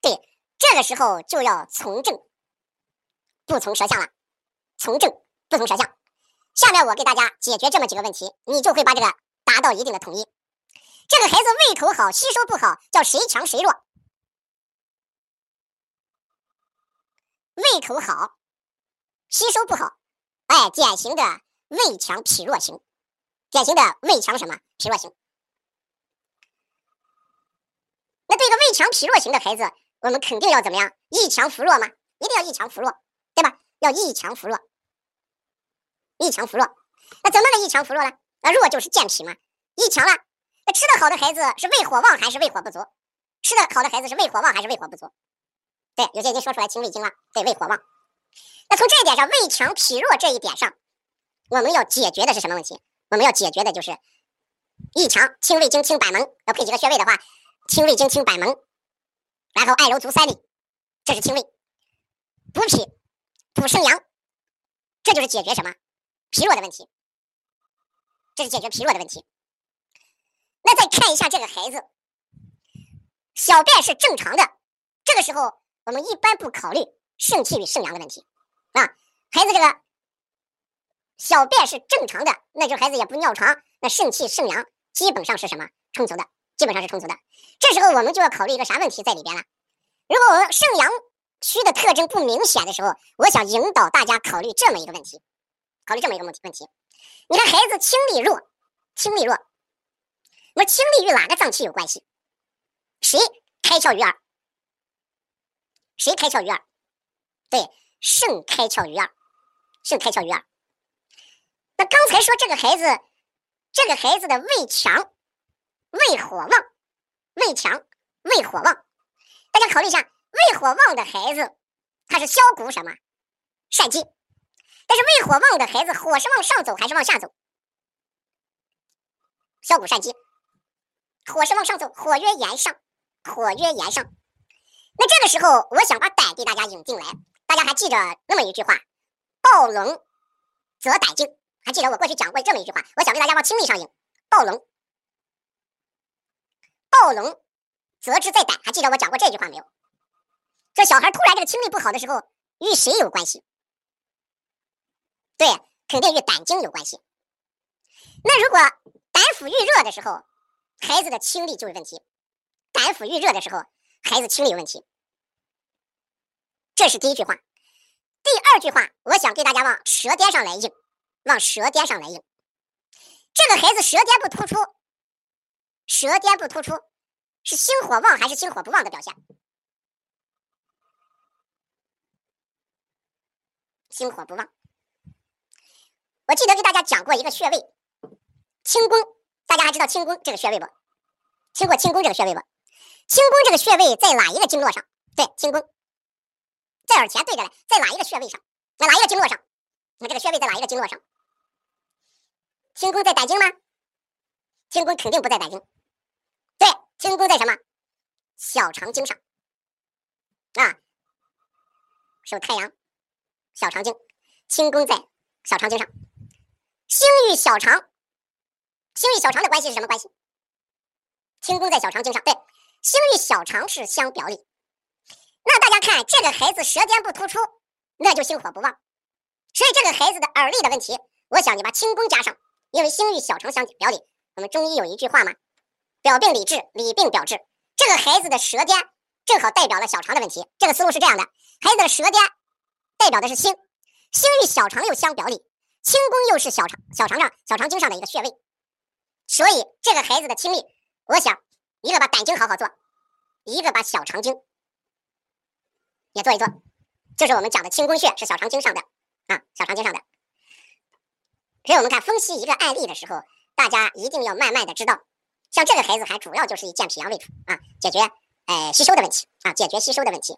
对，这个时候就要从正，不从舌象了。从正不从舌象。下面我给大家解决这么几个问题，你就会把这个达到一定的统一。这个孩子胃口好，吸收不好，叫谁强谁弱？胃口好，吸收不好。哎，典型的胃强脾弱型，典型的胃强什么脾弱型？那对一个胃强脾弱型的孩子，我们肯定要怎么样？抑强扶弱吗？一定要抑强扶弱，对吧？要抑强扶弱，抑强扶弱。那怎么个抑强扶弱呢？那弱就是健脾嘛，抑强了。那吃的好的孩子是胃火旺还是胃火不足？吃的好的孩子是胃火旺还是胃火不足？对，有些已经说出来清胃经了，对，胃火旺。那从这一点上，胃强脾弱这一点上，我们要解决的是什么问题？我们要解决的就是一强，清胃经、清板门，要配几个穴位的话，清胃经、清板门，然后爱揉足三里，这是清胃，补脾、补肾阳，这就是解决什么脾弱的问题，这是解决脾弱的问题。那再看一下这个孩子，小便是正常的，这个时候我们一般不考虑肾气与肾阳的问题。啊，孩子这个小便是正常的，那就孩子也不尿床，那肾气肾阳基本上是什么充足的？基本上是充足的。这时候我们就要考虑一个啥问题在里边了？如果我们肾阳虚的特征不明显的时候，我想引导大家考虑这么一个问题，考虑这么一个问题问题。你看孩子清力弱，清力弱，那清力与哪个脏器有关系？谁开窍于耳？谁开窍于耳？对。肾开窍于耳，肾开窍于耳。那刚才说这个孩子，这个孩子的胃强，胃火旺，胃强，胃火旺。大家考虑一下，胃火旺的孩子，他是消谷什么？善饥。但是胃火旺的孩子，火是往上走还是往下走？消谷善饥。火是往上走，火曰炎上，火曰炎上。那这个时候，我想把胆给大家引进来。大家还记着那么一句话：“暴龙则胆静。”还记得我过去讲过这么一句话？我想给大家往清理上引：“暴龙，暴龙则志在胆。”还记得我讲过这句话没有？这小孩突然这个听力不好的时候，与谁有关系？对，肯定与胆经有关系。那如果胆腑郁热的时候，孩子的听力就有问题；胆腑郁热的时候，孩子听力有问题。这是第一句话，第二句话，我想给大家往舌尖上来应，往舌尖上来应。这个孩子舌尖不突出，舌尖不突出，是心火旺还是心火不旺的表现？心火不旺。我记得给大家讲过一个穴位，清宫，大家还知道清宫这个穴位不？听过清宫这个穴位不？清宫这个穴位在哪一个经络上？对，清宫。在耳前对着来，在哪一个穴位上？在哪一个经络上？那这个穴位在哪一个经络上？清宫在胆经吗？清宫肯定不在胆经。对，清宫在什么？小肠经上。啊，是太阳，小肠经。清宫在小肠经上。心与小肠，心与小肠的关系是什么关系？清宫在小肠经上。对，心与小肠是相表里。那大家看，这个孩子舌尖不突出，那就心火不旺。所以这个孩子的耳力的问题，我想你把清宫加上，因为心与小肠相表里，我们中医有一句话嘛，“表病里治，里病表治”。这个孩子的舌尖正好代表了小肠的问题。这个思路是这样的：孩子的舌尖代表的是心，心与小肠又相表里，清宫又是小肠小肠上小肠经上的一个穴位，所以这个孩子的听力，我想一个把胆经好好做，一个把小肠经也做一做，就是我们讲的清宫穴是小肠经上的啊，小肠经上的。所以我们看分析一个案例的时候，大家一定要慢慢的知道。像这个孩子还主要就是以健脾阳为主啊，解决呃吸收的问题啊，解决吸收的问题。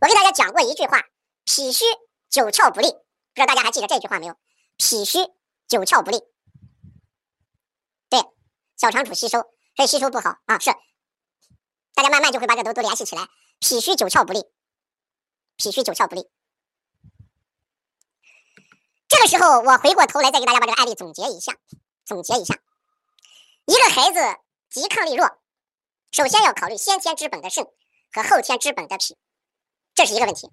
我给大家讲过一句话：脾虚九窍不利，不知道大家还记得这句话没有？脾虚九窍不利，对，小肠主吸收，所以吸收不好啊。是，大家慢慢就会把这都都联系起来。脾虚九窍不利，脾虚九窍不利。这个时候，我回过头来再给大家把这个案例总结一下，总结一下。一个孩子抵抗力弱，首先要考虑先天之本的肾和后天之本的脾，这是一个问题，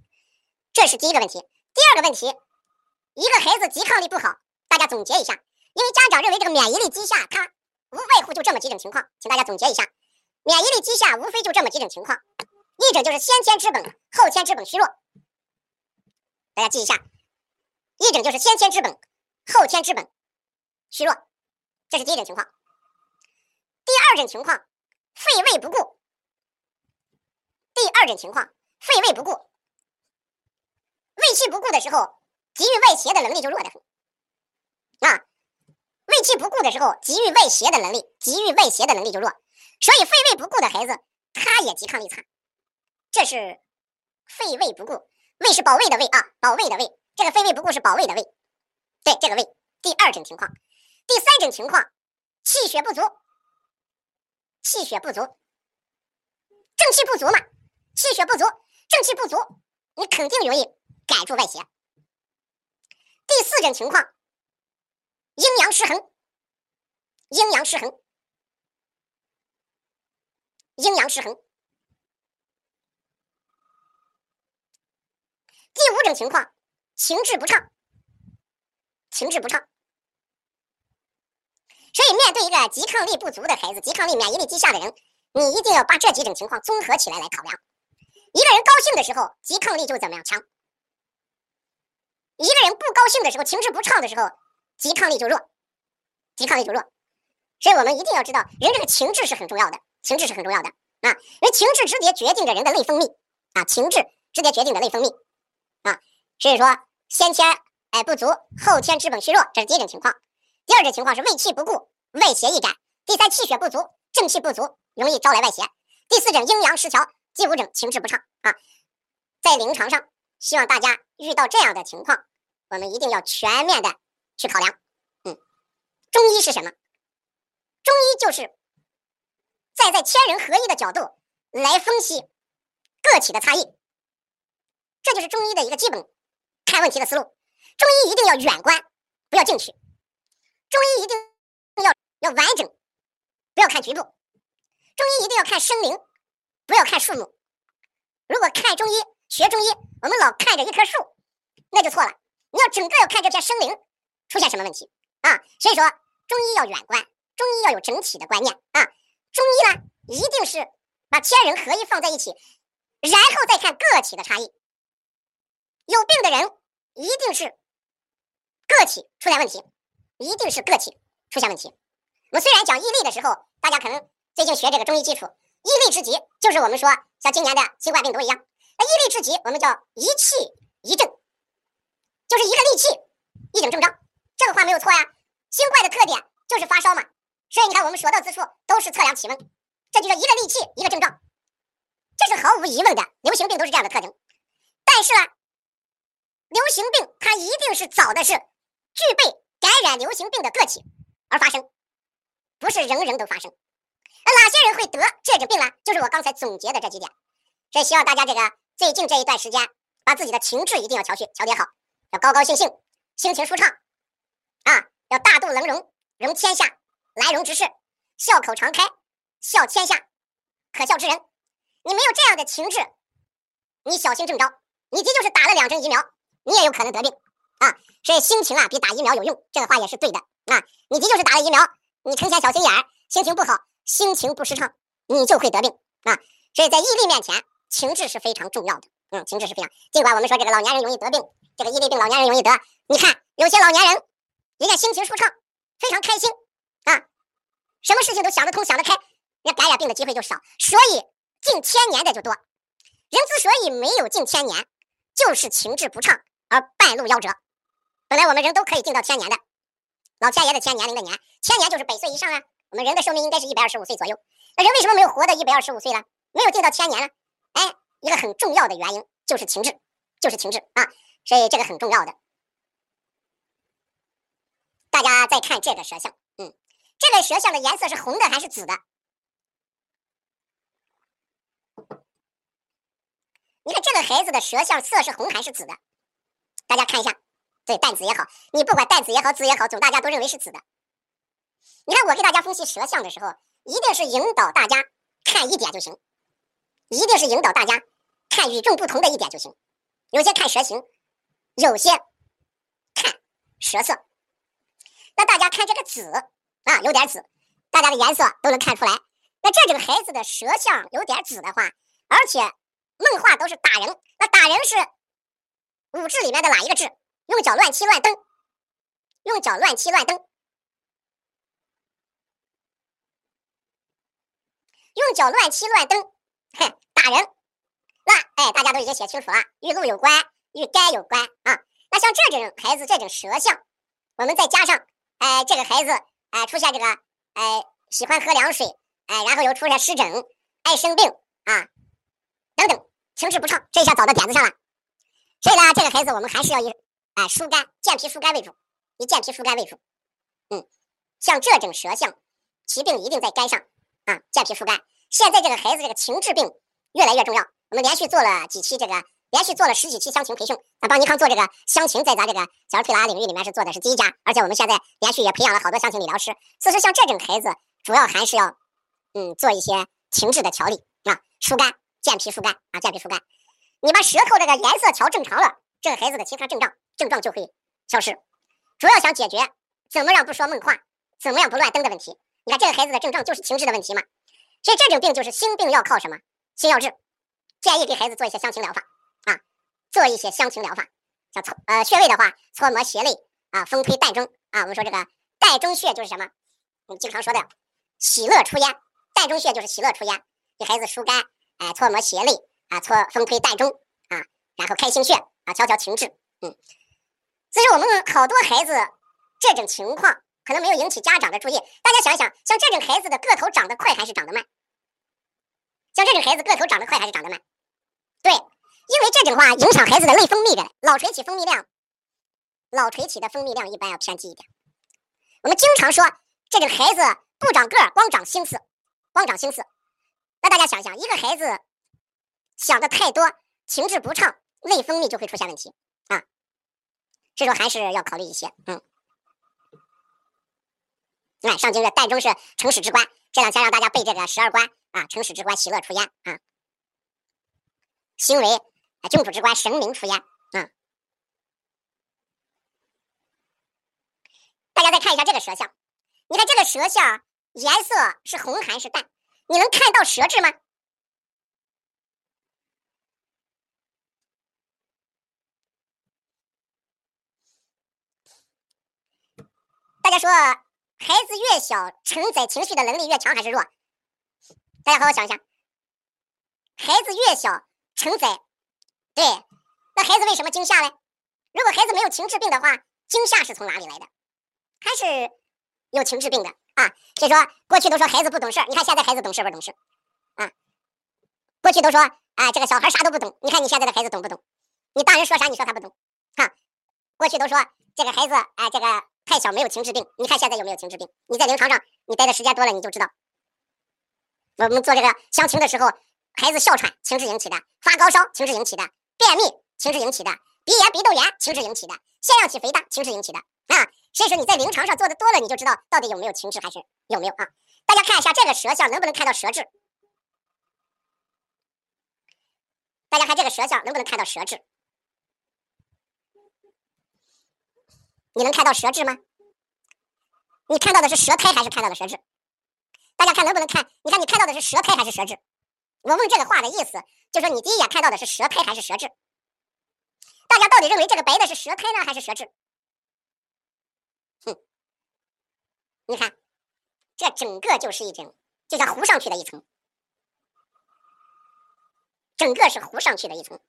这是第一个问题。第二个问题，一个孩子抵抗力不好，大家总结一下，因为家长认为这个免疫力低下，他无外乎就这么几种情况，请大家总结一下，免疫力低下无非就这么几种情况，一种就是先天之本、后天之本虚弱，大家记一下，一种就是先天之本、后天之本虚弱，这是第一种情况。第二种情况，肺胃不顾。第二种情况，肺胃不顾，胃气不顾的时候，急于外邪的能力就弱得很。啊，胃气不顾的时候，急于外邪的能力，急于外邪的能力就弱。所以肺胃不顾的孩子，他也抵抗力差。这是肺胃不顾，胃是保卫的胃啊，保卫的胃。这个肺胃不顾是保卫的胃，对这个胃。第二种情况，第三种情况，气血不足。气血不足，正气不足嘛？气血不足，正气不足，你肯定容易赶住外邪。第四种情况，阴阳失衡，阴阳失衡，阴阳失衡。第五种情况，情志不畅，情志不畅。所以，面对一个抵抗力不足的孩子，抵抗力、免疫力低下的人，你一定要把这几种情况综合起来来考量。一个人高兴的时候，抵抗力就怎么样强；一个人不高兴的时候，情志不畅的时候，抵抗力就弱，抵抗力就弱。所以我们一定要知道，人这个情志是很重要的，情志是很重要的啊！因为情志直接决定着人的内分泌啊，情志直接决定着内分泌所以说，先天哎不足，后天之本虚弱，这是第一种情况。第二种情况是胃气不固，外邪易感；第三，气血不足，正气不足，容易招来外邪；第四种，阴阳失调；第五种，情志不畅啊。在临床上，希望大家遇到这样的情况，我们一定要全面的去考量。嗯，中医是什么？中医就是在在天人合一的角度来分析个体的差异，这就是中医的一个基本看问题的思路。中医一定要远观，不要近取。中医一定要要完整，不要看局部。中医一定要看生灵，不要看树木。如果看中医学中医，我们老看着一棵树，那就错了。你要整个要看这片生灵出现什么问题啊？所以说，中医要远观，中医要有整体的观念啊。中医呢，一定是把天人合一放在一起，然后再看个体的差异。有病的人一定是个体出现问题。一定是个体出现问题。我们虽然讲义利的时候，大家可能最近学这个中医基础，义利之极就是我们说像今年的新冠病毒一样，那义利之极我们叫一气一症，就是一个利气一种症状。这个话没有错呀。新冠的特点就是发烧嘛，所以你看我们所到之处都是测量体温，这就叫一个利气一个症状，这是毫无疑问的。流行病都是这样的特征，但是呢，流行病它一定是找的是具备。感染流行病的个体而发生，不是人人都发生。那哪些人会得这种病呢？就是我刚才总结的这几点。所以希望大家这个最近这一段时间，把自己的情志一定要调去调节好，要高高兴兴，心情舒畅啊，要大度能容，容天下，来容之事，笑口常开，笑天下，可笑之人。你没有这样的情志，你小心中招。你这就是打了两针疫苗，你也有可能得病。啊，所以心情啊比打疫苗有用，这个话也是对的啊。你的就是打了疫苗，你成天小心眼儿，心情不好，心情不舒畅，你就会得病啊。所以在毅力面前，情志是非常重要的。嗯，情志是非常。尽管我们说这个老年人容易得病，这个毅力病老年人容易得，你看有些老年人，人家心情舒畅，非常开心啊，什么事情都想得通、想得开，人家感染病的机会就少，所以近千年的就多。人之所以没有近千年，就是情志不畅而半路夭折。本来我们人都可以进到千年的，老天爷的千年龄的年，千年就是百岁以上啊。我们人的寿命应该是一百二十五岁左右，那人为什么没有活到一百二十五岁了？没有进到千年了？哎，一个很重要的原因就是情志，就是情志啊，所以这个很重要的。大家再看这个舌象，嗯，这个舌象的颜色是红的还是紫的？你看这个孩子的舌象色是红还是紫的？大家看一下，对，淡紫也好，你不管淡紫也好，紫也好，总大家都认为是紫的。你看我给大家分析舌象的时候，一定是引导大家看一点就行。一定是引导大家看与众不同的一点就行。有些看舌形，有些看舌色。那大家看这个紫啊，有点紫，大家的颜色都能看出来。那这几个孩子的舌相有点紫的话，而且梦话都是打人。那打人是五志里面的哪一个志？用脚乱七乱蹬，用脚乱七乱蹬，用脚乱七乱蹬。哼，打人，那哎，大家都已经写清楚了，与禄有关，与肝有关啊。那像这种孩子，这种舌象，我们再加上，哎，这个孩子，哎，出现这个，哎，喜欢喝凉水，哎，然后又出现湿疹，爱生病啊，等等，情志不畅，这下找到点子上了。所以呢，这个孩子我们还是要以，哎，疏肝、健脾、疏肝为主，以健脾疏肝为主。嗯，像这种舌象，其病一定在肝上啊，健脾疏肝。现在这个孩子这个情志病越来越重要，我们连续做了几期这个，连续做了十几期乡情培训。啊，邦尼康做这个乡情，在咱这个小儿推拿领域里面是做的是第一家，而且我们现在连续也培养了好多乡情理疗师。所以说，像这种孩子，主要还是要嗯做一些情志的调理啊，疏肝、健脾、疏肝啊，健脾疏肝。你把舌头这个颜色调正常了，这个孩子的其他症状症状就会消失。主要想解决怎么样不说梦话，怎么样不乱蹬的问题。你看这个孩子的症状就是情志的问题嘛。所以这种病就是心病要靠什么？心要治，建议给孩子做一些香情疗法啊，做一些香情疗法。像搓呃穴位的话，搓摩胁肋啊，风推膻中啊。我们说这个膻中穴就是什么？我们经常说的喜乐出焉，膻中穴就是喜乐出焉，给孩子疏肝，哎，搓摩胁肋啊，搓风推带中啊，然后开心穴啊，调调情志。嗯，所以我们好多孩子这种情况。可能没有引起家长的注意，大家想一想，像这种孩子的个头长得快还是长得慢？像这种孩子个头长得快还是长得慢？对，因为这种话影响孩子的内分泌的，脑垂体分泌量，脑垂体的分泌量一般要偏低一点。我们经常说这种孩子不长个儿，光长心思，光长心思。那大家想想，一个孩子想的太多，情志不畅，内分泌就会出现问题啊。所以说还是要考虑一些，嗯。哎，上经月膻中是成始之官，这两天让大家背这个十二关啊，成始之官喜乐出焉啊，行为啊君主之官神明出焉啊。大家再看一下这个舌象，你看这个舌象颜色是红还是淡？你能看到舌质吗？大家说。孩子越小，承载情绪的能力越强还是弱？大家好好想一下。孩子越小，承载，对，那孩子为什么惊吓呢？如果孩子没有情志病的话，惊吓是从哪里来的？还是有情志病的啊？所以说，过去都说孩子不懂事你看现在孩子懂事不懂事？啊，过去都说啊，这个小孩啥都不懂，你看你现在的孩子懂不懂？你大人说啥，你说他不懂？哈，过去都说这个孩子啊，这个。太小没有情志病，你看现在有没有情志病？你在临床上你待的时间多了，你就知道。我们做这个相亲的时候，孩子哮喘，情志引起的；发高烧，情志引起的；便秘，情志引起的；鼻炎、鼻窦炎，情志引起的；腺样体肥大，情志引起的。啊，所以说你在临床上做的多了，你就知道到底有没有情志，还是有没有啊？大家看一下这个舌象，能不能看到舌质？大家看这个舌象，能不能看到舌质？你能看到舌质吗？你看到的是舌苔还是看到的舌质？大家看能不能看？你看你看到的是舌苔还是舌质？我问这个话的意思，就说你第一眼看到的是舌苔还是舌质？大家到底认为这个白的是舌苔呢，还是舌质？哼，你看，这整个就是一种，就像糊上去的一层，整个是糊上去的一层。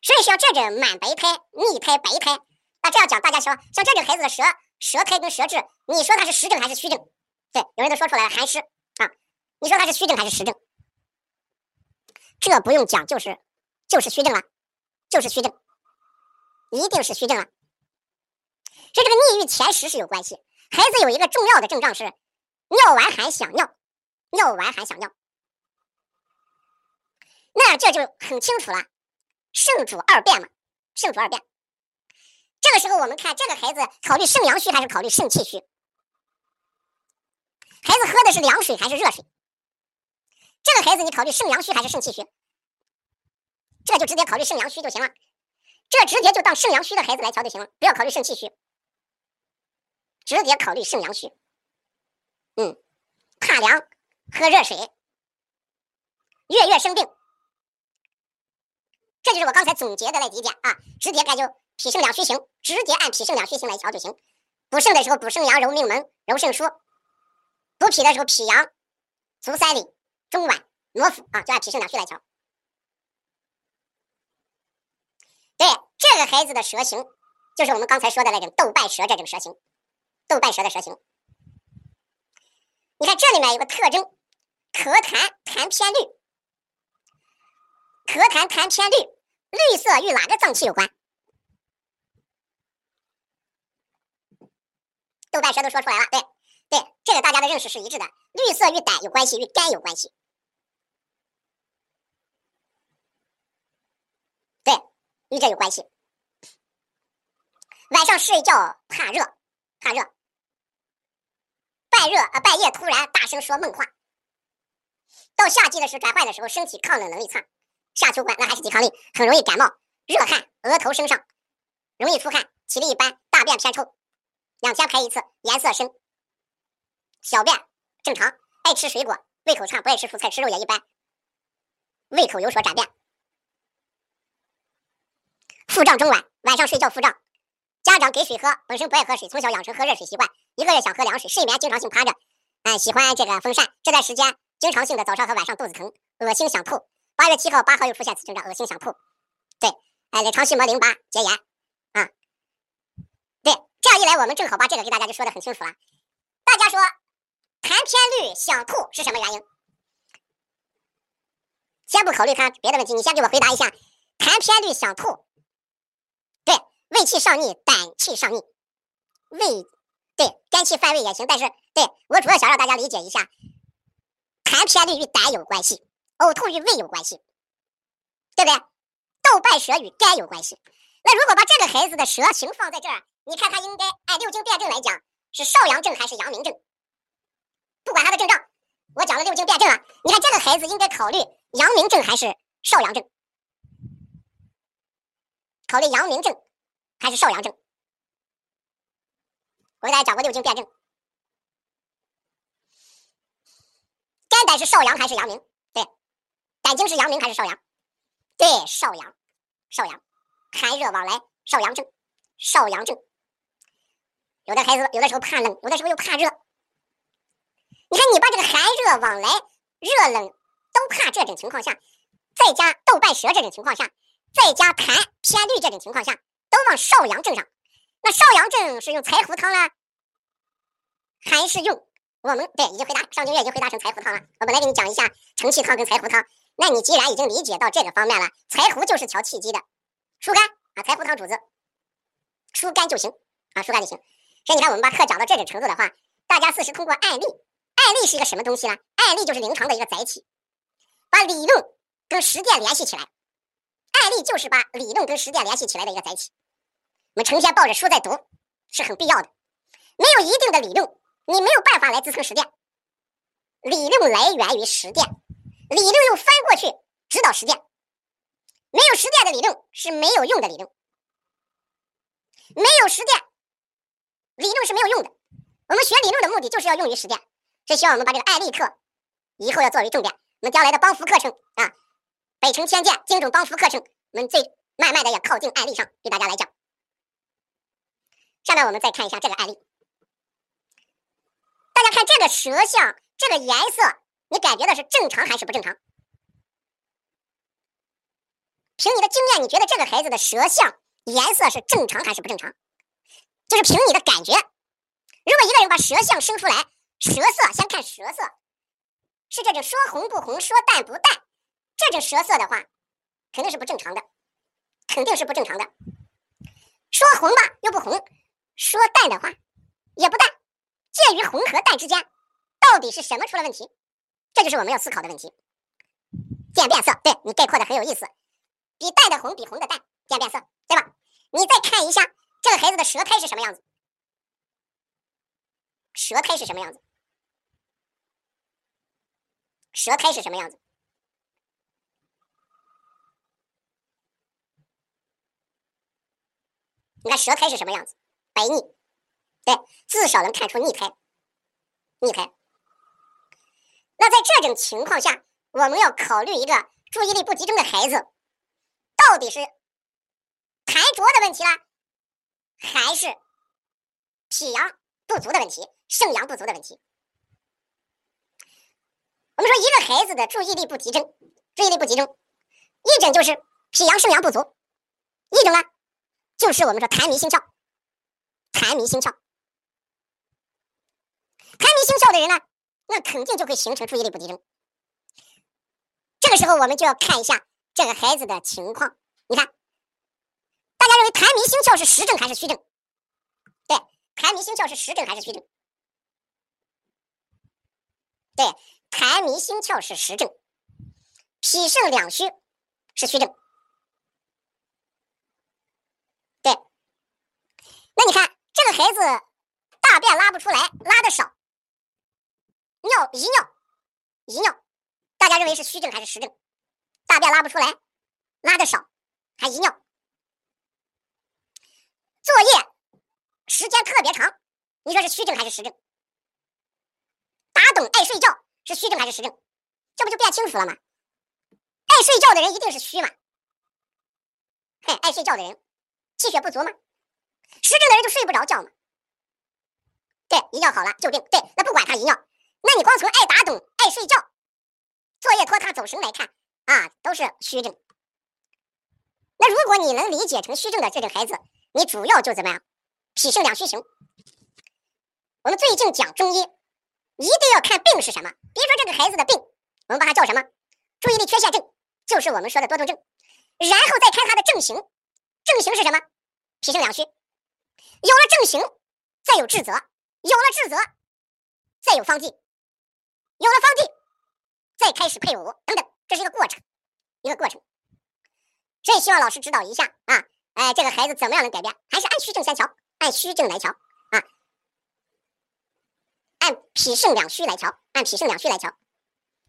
所以像这种满白苔、腻苔、白苔，那这样讲，大家说，像这种孩子的舌舌苔跟舌质，你说它是实症还是虚症？对，有人都说出来了，寒湿啊，你说它是虚症还是实症？这不用讲，就是就是虚症了。就是虚症，一定是虚症了。所以这个逆与前十是有关系。孩子有一个重要的症状是尿完寒想尿，尿完寒想尿，那这就很清楚了，肾主二便嘛，肾主二便。这个时候我们看这个孩子考虑肾阳虚还是考虑肾气虚？孩子喝的是凉水还是热水？这个孩子你考虑肾阳虚还是肾气虚？这就直接考虑肾阳虚就行了，这直接就当肾阳虚的孩子来调就行了，不要考虑肾气虚，直接考虑肾阳虚。嗯，怕凉，喝热水，月月生病，这就是我刚才总结的那几点啊，直接该就脾肾两虚型，直接按脾肾两虚型来调就行。补肾的时候补肾阳揉命门揉肾腧，补脾的时候脾阳足三里中脘挪腹啊，就按脾肾两虚来调。对这个孩子的舌形，就是我们刚才说的那种豆瓣舌这种舌形，豆瓣舌的舌形。你看这里面有个特征，咳痰痰偏绿，咳痰痰偏绿，绿色与哪个脏器有关？豆瓣舌都说出来了，对对，这个大家的认识是一致的，绿色与胆有关系，与肝有关系。对与这有关系。晚上睡觉怕热，怕热，半热啊，半夜突然大声说梦话。到夏季的时候，转换的时候，身体抗冷能力差，夏秋关那还是抵抗力，很容易感冒，热汗，额头身上容易出汗，体力一般，大便偏臭，两天排一次，颜色深，小便正常，爱吃水果，胃口差，不爱吃蔬菜，吃肉也一般，胃口有所转变。腹胀中脘，晚上睡觉腹胀，家长给水喝，本身不爱喝水，从小养成喝热水习惯，一个月想喝凉水，睡眠经常性趴着，哎，喜欢这个风扇，这段时间经常性的早上和晚上肚子疼，恶心想吐。八月七号、八号又出现此症状，恶心想吐。对，哎，胃肠系膜淋巴结炎。这样一来，我们正好把这个给大家就说的很清楚了。大家说痰偏绿想吐是什么原因？先不考虑他别的问题，你先给我回答一下，痰偏绿想吐。对胃气上逆，胆气上逆，胃对肝气犯胃也行，但是对我主要想让大家理解一下，痰偏绿与胆有关系，呕吐与胃有关系，对不对？豆瓣舌与肝有关系。那如果把这个孩子的舌形放在这儿，你看他应该按六经辩证来讲是少阳症还是阳明症？不管他的症状，我讲了六经辩证了，你看这个孩子应该考虑阳明症还是少阳症？考虑阳明症。还是少阳症，我给大家讲过六经辩证，肝胆是少阳还是阳明？对，胆经是阳明还是少阳？对，少阳，少阳，寒热往来，少阳症，少阳症。有的孩子有的时候怕冷，有的时候又怕热。你看，你把这个寒热往来、热冷都怕这种情况下，再加豆瓣舌这种情况下，再加痰偏绿这种情况下。都往少阳症上，那少阳症是用柴胡汤呢，还是用我们对已经回答上个月已经回答成柴胡汤了。我本来给你讲一下承气汤跟柴胡汤，那你既然已经理解到这个方面了，柴胡就是调气机的，疏肝啊，柴胡汤主子疏肝就行啊，疏肝就行。所以你看我们把课讲到这种程度的话，大家四是通过案例，案例是一个什么东西呢？案例就是临床的一个载体，把理论跟实践联系起来，案例就是把理论跟实践联系起来的一个载体。我们成天抱着书在读，是很必要的。没有一定的理论，你没有办法来支撑实践。理论来源于实践，理论又翻过去指导实践。没有实践的理论是没有用的理论。没有实践，理论是没有用的。我们学理论的目的就是要用于实践，所以希望我们把这个案例课以后要作为重点。我们将来的帮扶课程啊，北辰千剑精准帮扶课程，我们最慢慢的要靠近案例上给大家来讲。下面我们再看一下这个案例，大家看这个舌象，这个颜色，你感觉的是正常还是不正常？凭你的经验，你觉得这个孩子的舌象颜色是正常还是不正常？就是凭你的感觉。如果一个人把舌象生出来，舌色先看舌色，是这种说红不红，说淡不淡，这种舌色的话，肯定是不正常的，肯定是不正常的。说红吧又不红，说淡的话也不淡，介于红和淡之间，到底是什么出了问题？这就是我们要思考的问题。渐变色，对你概括的很有意思，比淡的红比红的淡，渐变色，对吧？你再看一下这个孩子的舌苔是什么样子。舌苔是什么样子？舌苔是什么样子？你看舌苔是什么样子？白腻，对，至少能看出腻苔。腻苔。那在这种情况下，我们要考虑一个注意力不集中的孩子，到底是痰浊的问题啦，还是脾阳不足的问题？肾阳不足的问题，我们说一个孩子的注意力不集中，注意力不集中，一种就是脾阳肾阳不足，一种呢就是我们说痰迷心窍，痰迷心窍，痰迷心窍的人呢，那肯定就会形成注意力不集中。这个时候我们就要看一下这个孩子的情况，你看，为痰迷心窍是实症还是虚症？对，痰迷心窍是实症还是虚症？对，痰迷心窍是实症，脾肾两虚是虚症。对，那你看这个孩子大便拉不出来，拉的少，尿遗尿遗尿，大家认为是虚症还是实症？大便拉不出来，拉的少，还遗尿，作业时间特别长，你说是虚症还是实症？打盹爱睡觉是虚症还是实症？这不就变清楚了吗？爱睡觉的人一定是虚嘛？嘿，爱睡觉的人气血不足吗？实症的人就睡不着觉嘛？对，一觉好了就病。对，那不管他一尿，那你光从爱打盹、爱睡觉、作业拖沓、走神来看啊，都是虚症。那如果你能理解成虚症的这种孩子，你主要就怎么样？脾肾两虚型。我们最近讲中医。一定要看病是什么。比如说这个孩子的病，我们把它叫什么？注意力缺陷症，就是我们说的多动症。然后再看他的症型，症型是什么？脾肾两虚。有了症型，再有治则；有了治则，再有方剂；有了方剂，再开始配伍等等，这是一个过程，一个过程。所以希望老师指导一下啊，哎，这个孩子怎么样能改变？还是按虚症先瞧，按虚症来瞧。按脾肾两虚来调，按脾肾两虚来调，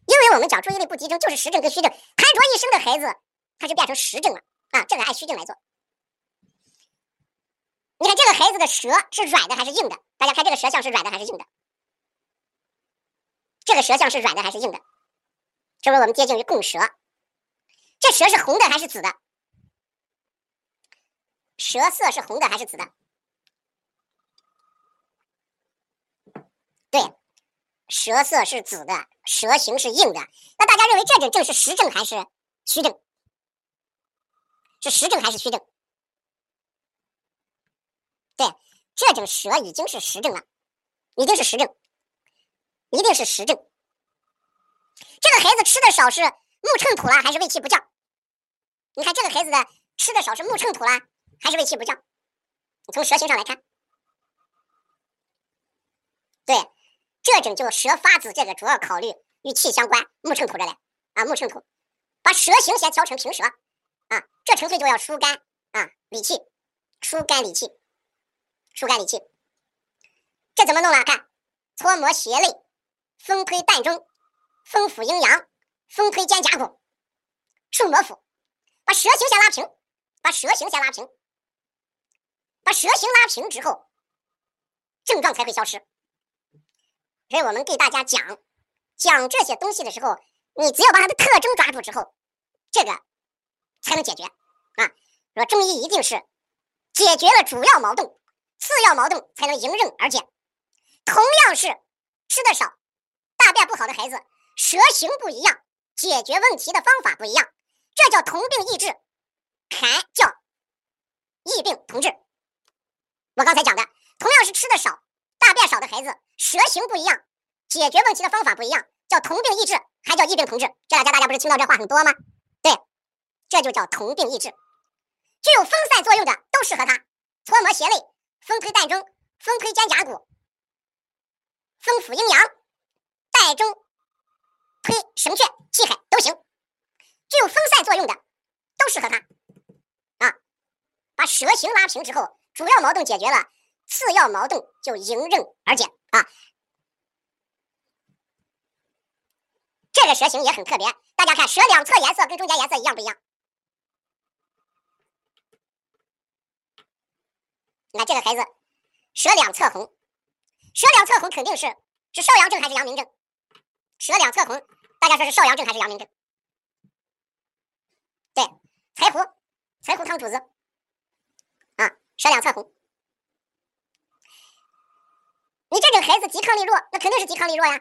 因为我们讲注意力不集中就是实症跟虚症，痰浊一生的孩子，他就变成实症了啊！这个按虚症来做。你看这个孩子的舌是软的还是硬的？大家看这个舌象是软的还是硬的？这个舌象是软的还是硬的？是不我们接近于共舌？这舌是红的还是紫的？舌色是红的还是紫的？对，舌色是紫的，舌形是硬的。那大家认为这种症是实症还是虚症？是实症还是虚症？对，这种舌已经是实症了，已经是实症，一定是实症。这个孩子吃的少是木秤土了还是胃气不降？你看这个孩子的吃的少是木秤土了还是胃气不降？你从舌形上来看，对。这种就舌发紫，这个主要考虑与气相关，木秤土着嘞啊，木秤土，把舌形先调成平舌啊，这纯粹就要疏肝啊理气，疏肝理气，疏肝理气，这怎么弄了？看，搓摩胁肋，风推膻中，风府阴阳，风推肩胛骨，顺摩腹，把舌形先拉平，把舌形先拉平，把舌形拉平之后，症状才会消失。所以我们给大家讲讲这些东西的时候，你只要把它的特征抓住之后，这个才能解决啊。说中医一定是解决了主要矛盾，次要矛盾才能迎刃而解。同样是吃的少、大便不好的孩子，舌形不一样，解决问题的方法不一样，这叫同病异治，还叫异病同治。我刚才讲的，同样是吃的少、大便少的孩子，舌形不一样，解决问题的方法不一样，叫同病异治，还叫异病同治。这两天大家不是听到这话很多吗？对，这就叫同病异治。具有分散作用的都适合它，搓摩胁肋，风推膻中，风推肩胛骨。风府阴阳，带中推神阙气海都行，具有分散作用的都适合它啊。把舌形拉平之后，主要矛盾解决了，次要矛盾就迎刃而解啊。这个蛇形也很特别，大家看蛇两侧颜色跟中间颜色一样不一样？你看这个孩子舌两侧红。舌两侧红肯定是是少阳症还是阳明症？舌两侧红，大家说是少阳症还是阳明症？对，柴胡，柴胡汤主子舌两侧红。你这个孩子抵抗力弱，那肯定是抵抗力弱呀，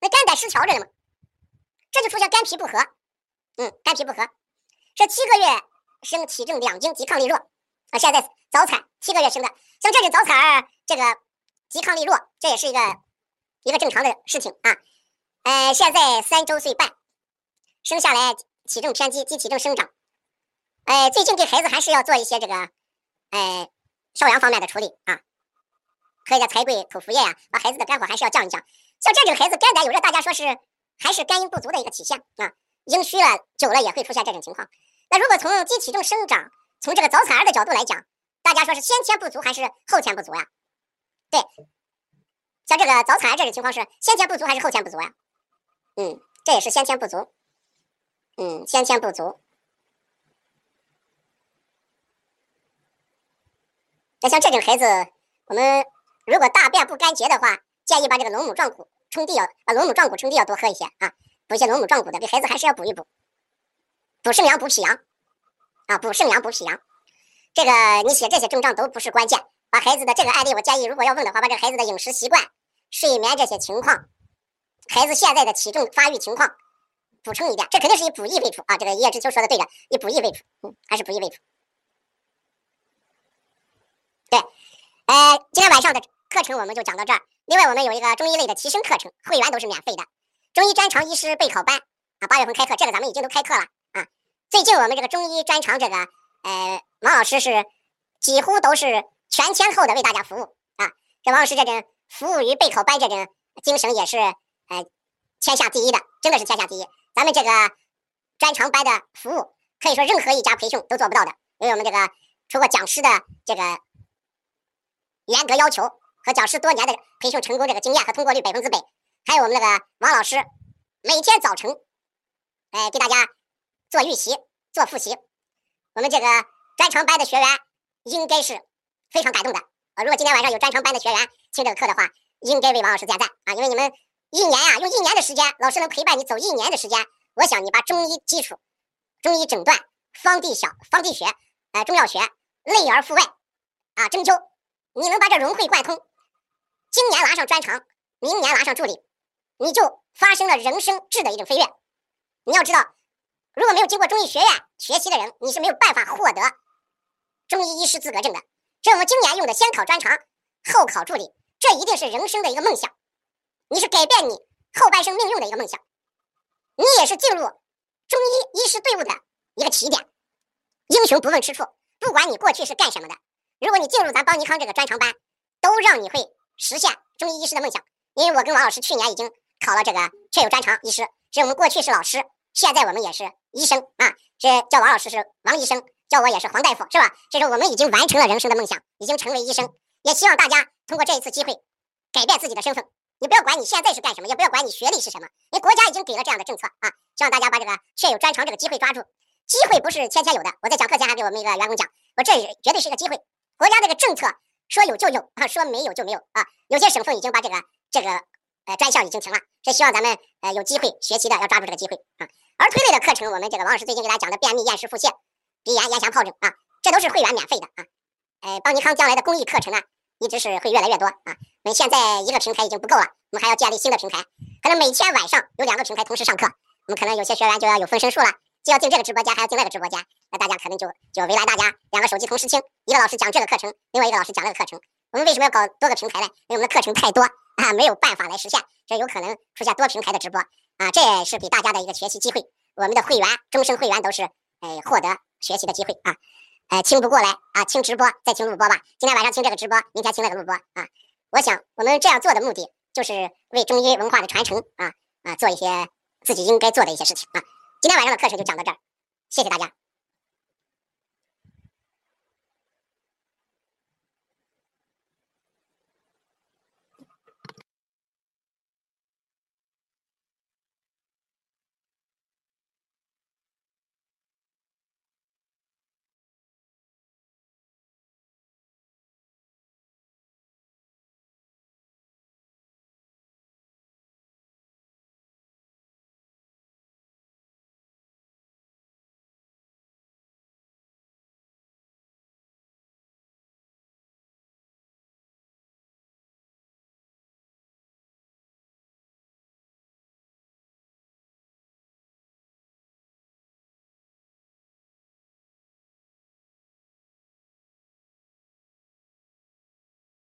那肝胆失调着呢嘛，这就出现肝脾不和。嗯，肝脾不和，这七个月生体重两斤，抵抗力弱啊。现在早产七个月生的，像这种早产儿，这个。抵抗力弱，这也是一个一个正常的事情啊。呃，现在三周岁半，生下来体重偏低，及体重生长。呃，最近给孩子还是要做一些这个，呃，少阳方面的处理啊，喝一点柴桂口服液啊，把孩子的肝火还是要降一降。像这种孩子肝胆有热，大家说是还是肝阴不足的一个体现啊，阴虚了久了也会出现这种情况。那如果从机体重生长，从这个早产儿的角度来讲，大家说是先天不足还是后天不足呀？对，像这个早产儿这种情况是先天不足还是后天不足呀？嗯，这也是先天不足。嗯，先天不足。那像这种孩子，我们如果大便不干结的话，建议把这个龙母壮骨冲地要把龙母壮骨冲地要多喝一些啊，补一些龙母壮骨的，给孩子还是要补一补，补肾阳补脾阳啊，补肾阳补脾阳。这个你写这些症状都不是关键。把孩子的这个案例，我建议，如果要问的话，把这孩子的饮食习惯、睡眠这些情况，孩子现在的体重发育情况补充一点，这肯定是以补益为主啊。这个叶知秋说的对的，以补益为主，嗯，还是补益为主。对，呃，今天晚上的课程我们就讲到这儿。另外，我们有一个中医类的提升课程，会员都是免费的。中医专长医师备考班啊，八月份开课，这个咱们已经都开课了啊。最近我们这个中医专长这个，呃，王老师是几乎都是。全天候的为大家服务啊！这王老师这种服务于备考班这种精神也是呃天下第一的，真的是天下第一。咱们这个专长班的服务，可以说任何一家培训都做不到的，因为我们这个除过讲师的这个严格要求和讲师多年的培训成功这个经验和通过率百分之百，还有我们那个王老师每天早晨哎给大家做预习做复习，我们这个专长班的学员应该是。非常感动的啊！如果今天晚上有专长班的学员听这个课的话，应该为王老师点赞啊！因为你们一年啊，用一年的时间，老师能陪伴你走一年的时间，我想你把中医基础、中医诊断、方地小、方地学、呃中药学内而复外啊针灸，你能把这融会贯通，今年拿上专长，明年拿上助理，你就发生了人生质的一种飞跃。你要知道，如果没有经过中医学院学习的人，你是没有办法获得中医医师资格证的。这我们今年用的先考专长，后考助理，这一定是人生的一个梦想。你是改变你后半生命运的一个梦想，你也是进入中医医师队伍的一个起点。英雄不问出处，不管你过去是干什么的，如果你进入咱邦尼康这个专长班，都让你会实现中医医师的梦想。因为我跟王老师去年已经考了这个确有专长医师，所以我们过去是老师，现在我们也是医生啊，这叫王老师是王医生。叫我也是黄大夫，是吧？所以说我们已经完成了人生的梦想，已经成为医生。也希望大家通过这一次机会，改变自己的身份。你不要管你现在是干什么，也不要管你学历是什么，因为国家已经给了这样的政策啊。希望大家把这个确有专长这个机会抓住。机会不是天天有的。我在讲课前还给我们一个员工讲，我这绝对是一个机会。国家这个政策说有就有啊，说没有就没有啊。有些省份已经把这个这个呃专项已经停了，是希望咱们呃有机会学习的要抓住这个机会啊。而推类的课程，我们这个王老师最近给大家讲的便秘、厌食、腹泻、鼻炎、咽峡疱疹啊，这都是会员免费的啊。呃，邦尼康将来的公益课程呢，一直是会越来越多啊。我们现在一个平台已经不够了，我们还要建立新的平台，可能每天晚上有两个平台同时上课，我们可能有些学员就要有分身术了。就要进这个直播间，还要进那个直播间，那大家可能就就为难大家，两个手机同时听，一个老师讲这个课程，另外一个老师讲那个课程。我们为什么要搞多个平台呢？因为我们的课程太多啊，没有办法来实现，这有可能出现多平台的直播啊，这也是给大家的一个学习机会。我们的会员，终身会员都是哎获得学习的机会啊。呃，听不过来啊，听直播再听录播吧。今天晚上听这个直播，明天听那个录播啊。我想我们这样做的目的，就是为中医文化的传承啊啊做一些自己应该做的一些事情啊。今天晚上的课程就讲到这儿，谢谢大家。